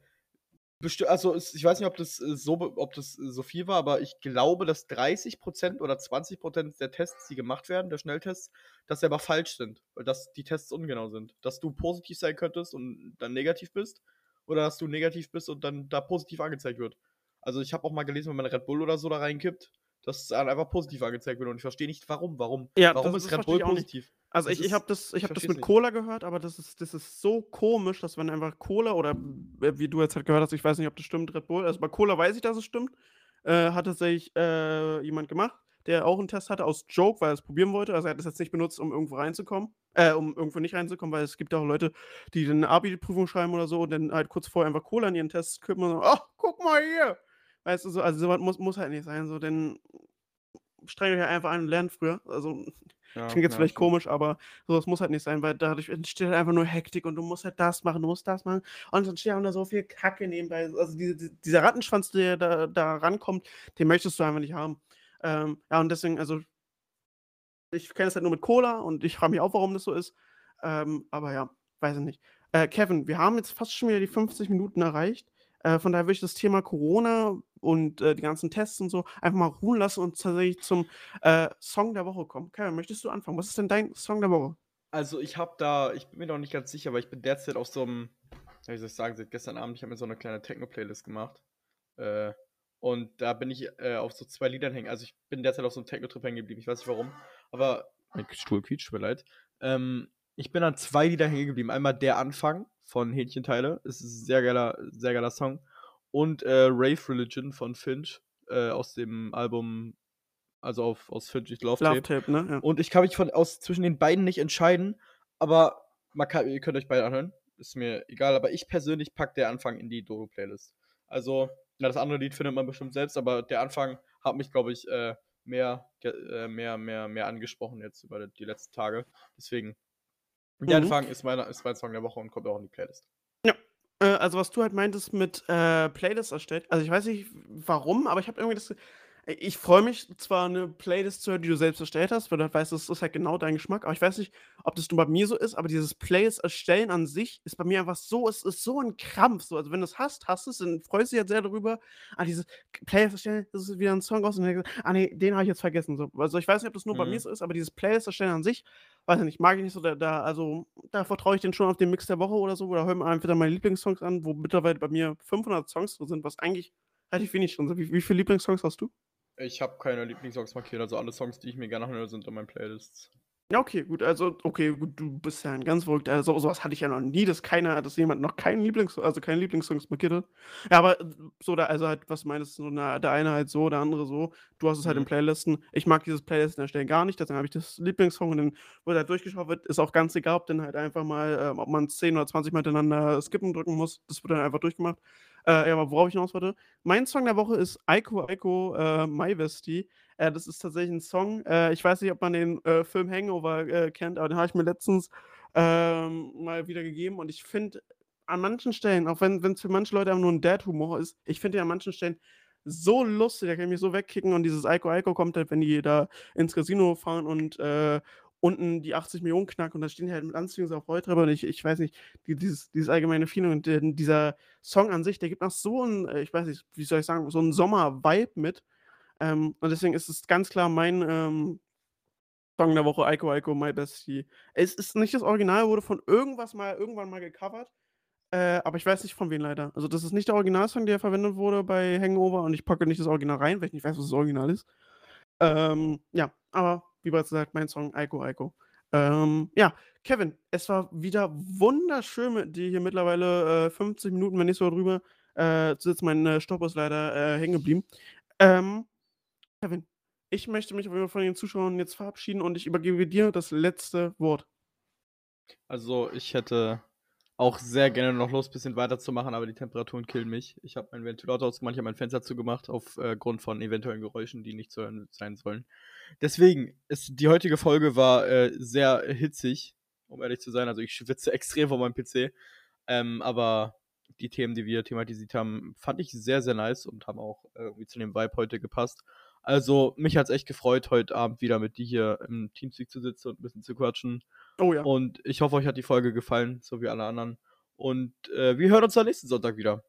also, es ich weiß nicht, ob das, äh, so ob das äh, so viel war, aber ich glaube, dass 30% oder 20% der Tests, die gemacht werden, der Schnelltests, dass sie aber falsch sind, weil dass die Tests ungenau sind. Dass du positiv sein könntest und dann negativ bist oder dass du negativ bist und dann da positiv angezeigt wird. Also, ich habe auch mal gelesen, wenn man Red Bull oder so da reinkippt, dass dann einfach positiv angezeigt wird und ich verstehe nicht, warum. Warum, Ja, warum ist Red Bull auch nicht. Also, Das ich ich habe das ich habe das es mit nicht. Cola gehört, aber das ist das ist so komisch, dass wenn einfach Cola oder, äh, wie du jetzt halt gehört hast, ich weiß nicht, ob das stimmt, Red Bull also, bei Cola weiß ich, dass es stimmt, äh, hat tatsächlich, äh, jemand gemacht, der auch 'n Test hatte aus Joke, weil er's probieren wollte. Also, er hat das jetzt nicht benutzt, um irgendwo reinzukommen äh, um irgendwo nicht reinzukommen, weil es gibt ja auch Leute, die dann 'ne Abi-Prüfung schreiben oder so und dann halt kurz vorher einfach Cola in ihren Tests kippen und so: „Ach, guck mal hier!“ Weißt du so? Also, so was muss muss halt nicht sein, so, denn strengt euch einfach an und lernt früher. Also, Ja, klingt jetzt vielleicht komisch, aber so was muss halt nicht sein, weil dadurch entsteht halt einfach nur Hektik und du musst halt das machen, du musst das machen und dann steht auch noch so viel Kacke nebenbei. Also, diese di dieser Rattenschwanz, der da da rankommt, den möchtest du einfach nicht haben. Ähm, ja, und deswegen, also ich kenne es halt nur mit Cola und ich frage mich auch, warum das so ist. Ähm, aber ja, weiß ich nicht. Äh, Kevin, wir haben jetzt fast schon wieder die 50 Minuten erreicht. Äh, von daher würde ich das Thema Corona und, äh, die ganzen Tests und so einfach mal ruhen lassen und tatsächlich zum, äh, Song der Woche kommen. Kevin, möchtest du anfangen? Was ist denn dein Song der Woche? Also, ich habe da ich bin mir noch nicht ganz sicher, weil ich bin derzeit auf so 'm ja, wie soll ich sagen, seit gestern Abend ich habe mir so 'ne kleine Techno-Playlist gemacht. Äh, und da bin ich, äh, auf so 2 Liedern hängen also, ich bin derzeit auf so 'nem Techno-Trip hängen geblieben. Ich weiß nicht warum, aber mein Stuhl quietscht, tut mir leid. Ähm, ich bin an 2 Liedern hängen geblieben. Einmal „Der Anfang“ von „Hähnchenteile“. Ist 'n sehr geiler sehr geiler Song. Und, äh, „Rave Religion“ von Finch, äh, aus dem Album also, auf aus Finch's Love Love Tape. Tape, ne? Ja. Und ich kann mich von aus zwischen den beiden nicht entscheiden, aber kann ihr könnt euch beide anhören, ist mir egal, aber ich persönlich packe „Der Anfang“ in die Dodo-Playlist. Also, ja, das andere Lied findet man bestimmt selbst, aber „Der Anfang“ hat mich, glaube ich, äh, mehr äh, mehr mehr mehr angesprochen jetzt über die letzten Tage. Deswegen „Der Mhm. Anfang“ ist meiner ist mein Song der Woche und kommt auch in die Playlist. Ja, äh, also, was du halt meintest mit, äh, Playlist erstellt also, ich weiß nicht warum, aber ich habe irgendwie das ich freue mich zwar 'ne Playlist zu hören, die du selbst erstellt hast, weil du weißt, das ist halt genau dein Geschmack, aber ich weiß nicht, ob das nur bei mir so ist, aber dieses Playlist erstellen an sich ist bei mir einfach so es ist so 'n Krampf so. Also, wenn du's hast, hast du's, dann freust du dich halt sehr darüber. Ah, dieses Playlist erstellen, das ist wieder 'n Song raus und dann du: „Ah ne, den habe ich jetzt vergessen“, so. Also, ich weiß nicht, ob das nur bei mir Mhm. so ist, aber dieses Playlist erstellen an sich, weiß ich nicht, mag ich nicht so, da da also, da vertraue ich dann schon auf den Mix der Woche oder so oder höre mir entweder meine Lieblingssongs an, wo mittlerweile bei mir 500 Songs drin sind, was eigentlich relativ wenig schon sind. Wie wie viele Lieblingssongs hast du? Ich habe keine Lieblingssongs markiert, also, alle Songs, die ich mir gerne anhöre, sind in meinen Playlists. Ja, okay, gut. Also, okay, gut, du bist ja 'n ganz verrückter. Also, so was hatte ich ja noch nie, dass keiner dass jemand noch keinen Lieblings also, keine Lieblingssongs markiert hat. Ja, aber so da also, halt, was du meintest, so, na der eine halt so, der andere so. Du hast es halt in Mhm. Playlisten. Ich mag dieses Playlisten erstellen gar nicht, deswegen habe ich das Lieblingssong und dann wird halt durchgeschaufelt. Ist auch ganz egal, ob dann halt einfach mal ähm, ob man 10 oder 20 Mal hintereinander skippen drücken muss. Das wird dann einfach durchgemacht. Äh, ja, aber worauf ich hinaus wollte: Mein Song der Woche ist „Aiko Aiko“, äh, „My Bestie“. Äh, das ist tatsächlich 'n Song äh, ich weiß nicht, ob man den, äh, Film „Hangover“, äh, kennt, aber den habe ich mir letztens, ähm, mal wieder gegeben und ich finde an manchen Stellen, auch wenn wenn's für manche Leute nur 'n Dad-Humor ist, ich finde den an manchen Stellen so lustig, der kann mich so wegkicken und dieses „Aiko Aiko“ kommt halt, wenn die da ins Casino fahren und, äh, unten die 80.000.000 knacken und dann stehen die halt mit Anzügen auf Rolltreppe und ich ich weiß nicht, die dieses dieses allgemeine Feeling und der dieser Song an sich, der gibt noch so 'n äh, ich weiß nicht, wie soll ich sagen, so 'n Sommer-Vibe mit. Ähm, und deswegen ist es ganz klar mein, ähm, Song der Woche „Aiko Aiko“, „My Bestie“. Es ist nicht das Original, wurde von irgendwas mal irgendwann mal gecovert, äh, aber ich weiß nicht von wem leider. Also, das ist nicht der Originalsong, der verwendet wurde bei „Hangover“ und ich packe nicht das Original rein, weil ich nicht weiß, was das Original ist. Ähm, ja, aber wie bereits gesagt, mein Song „Aiko Aiko“. Ähm, ja, Kevin, es war wieder wunderschön mit dir hier mittlerweile, äh, 50 Minuten, wenn nicht sogar drüber, äh, sitzen. Mein, äh, Stoppuhr ist leider, äh, hängen geblieben. Ähm, Kevin, ich möchte mich von den Zuschauern jetzt verabschieden und ich übergebe dir das letzte Wort. Also, ich hätte auch sehr gerne noch Lust, bisschen weiterzumachen, aber die Temperaturen killen mich. Ich habe meinen Ventilator ausgemacht, ich habe mein Fenster zugemacht auf äh, von eventuellen Geräuschen, die nicht zu hören sein sollen. Deswegen ist die heutige Folge war, äh, sehr hitzig, um ehrlich zu sein. Also, ich schwitze extrem vor meinem PC. Ähm, aber die Themen, die wir thematisiert haben, fand ich sehr, sehr nice und haben auch irgendwie zu dem Vibe heute gepasst. Also, mich hat's echt gefreut, heute Abend wieder mit dir hier im Teamspeak zu sitzen und 'n bisschen zu quatschen. Oh ja. Und ich hoffe, euch hat die Folge gefallen, so wie alle anderen. Und, äh, wir hören uns dann nächsten Sonntag wieder.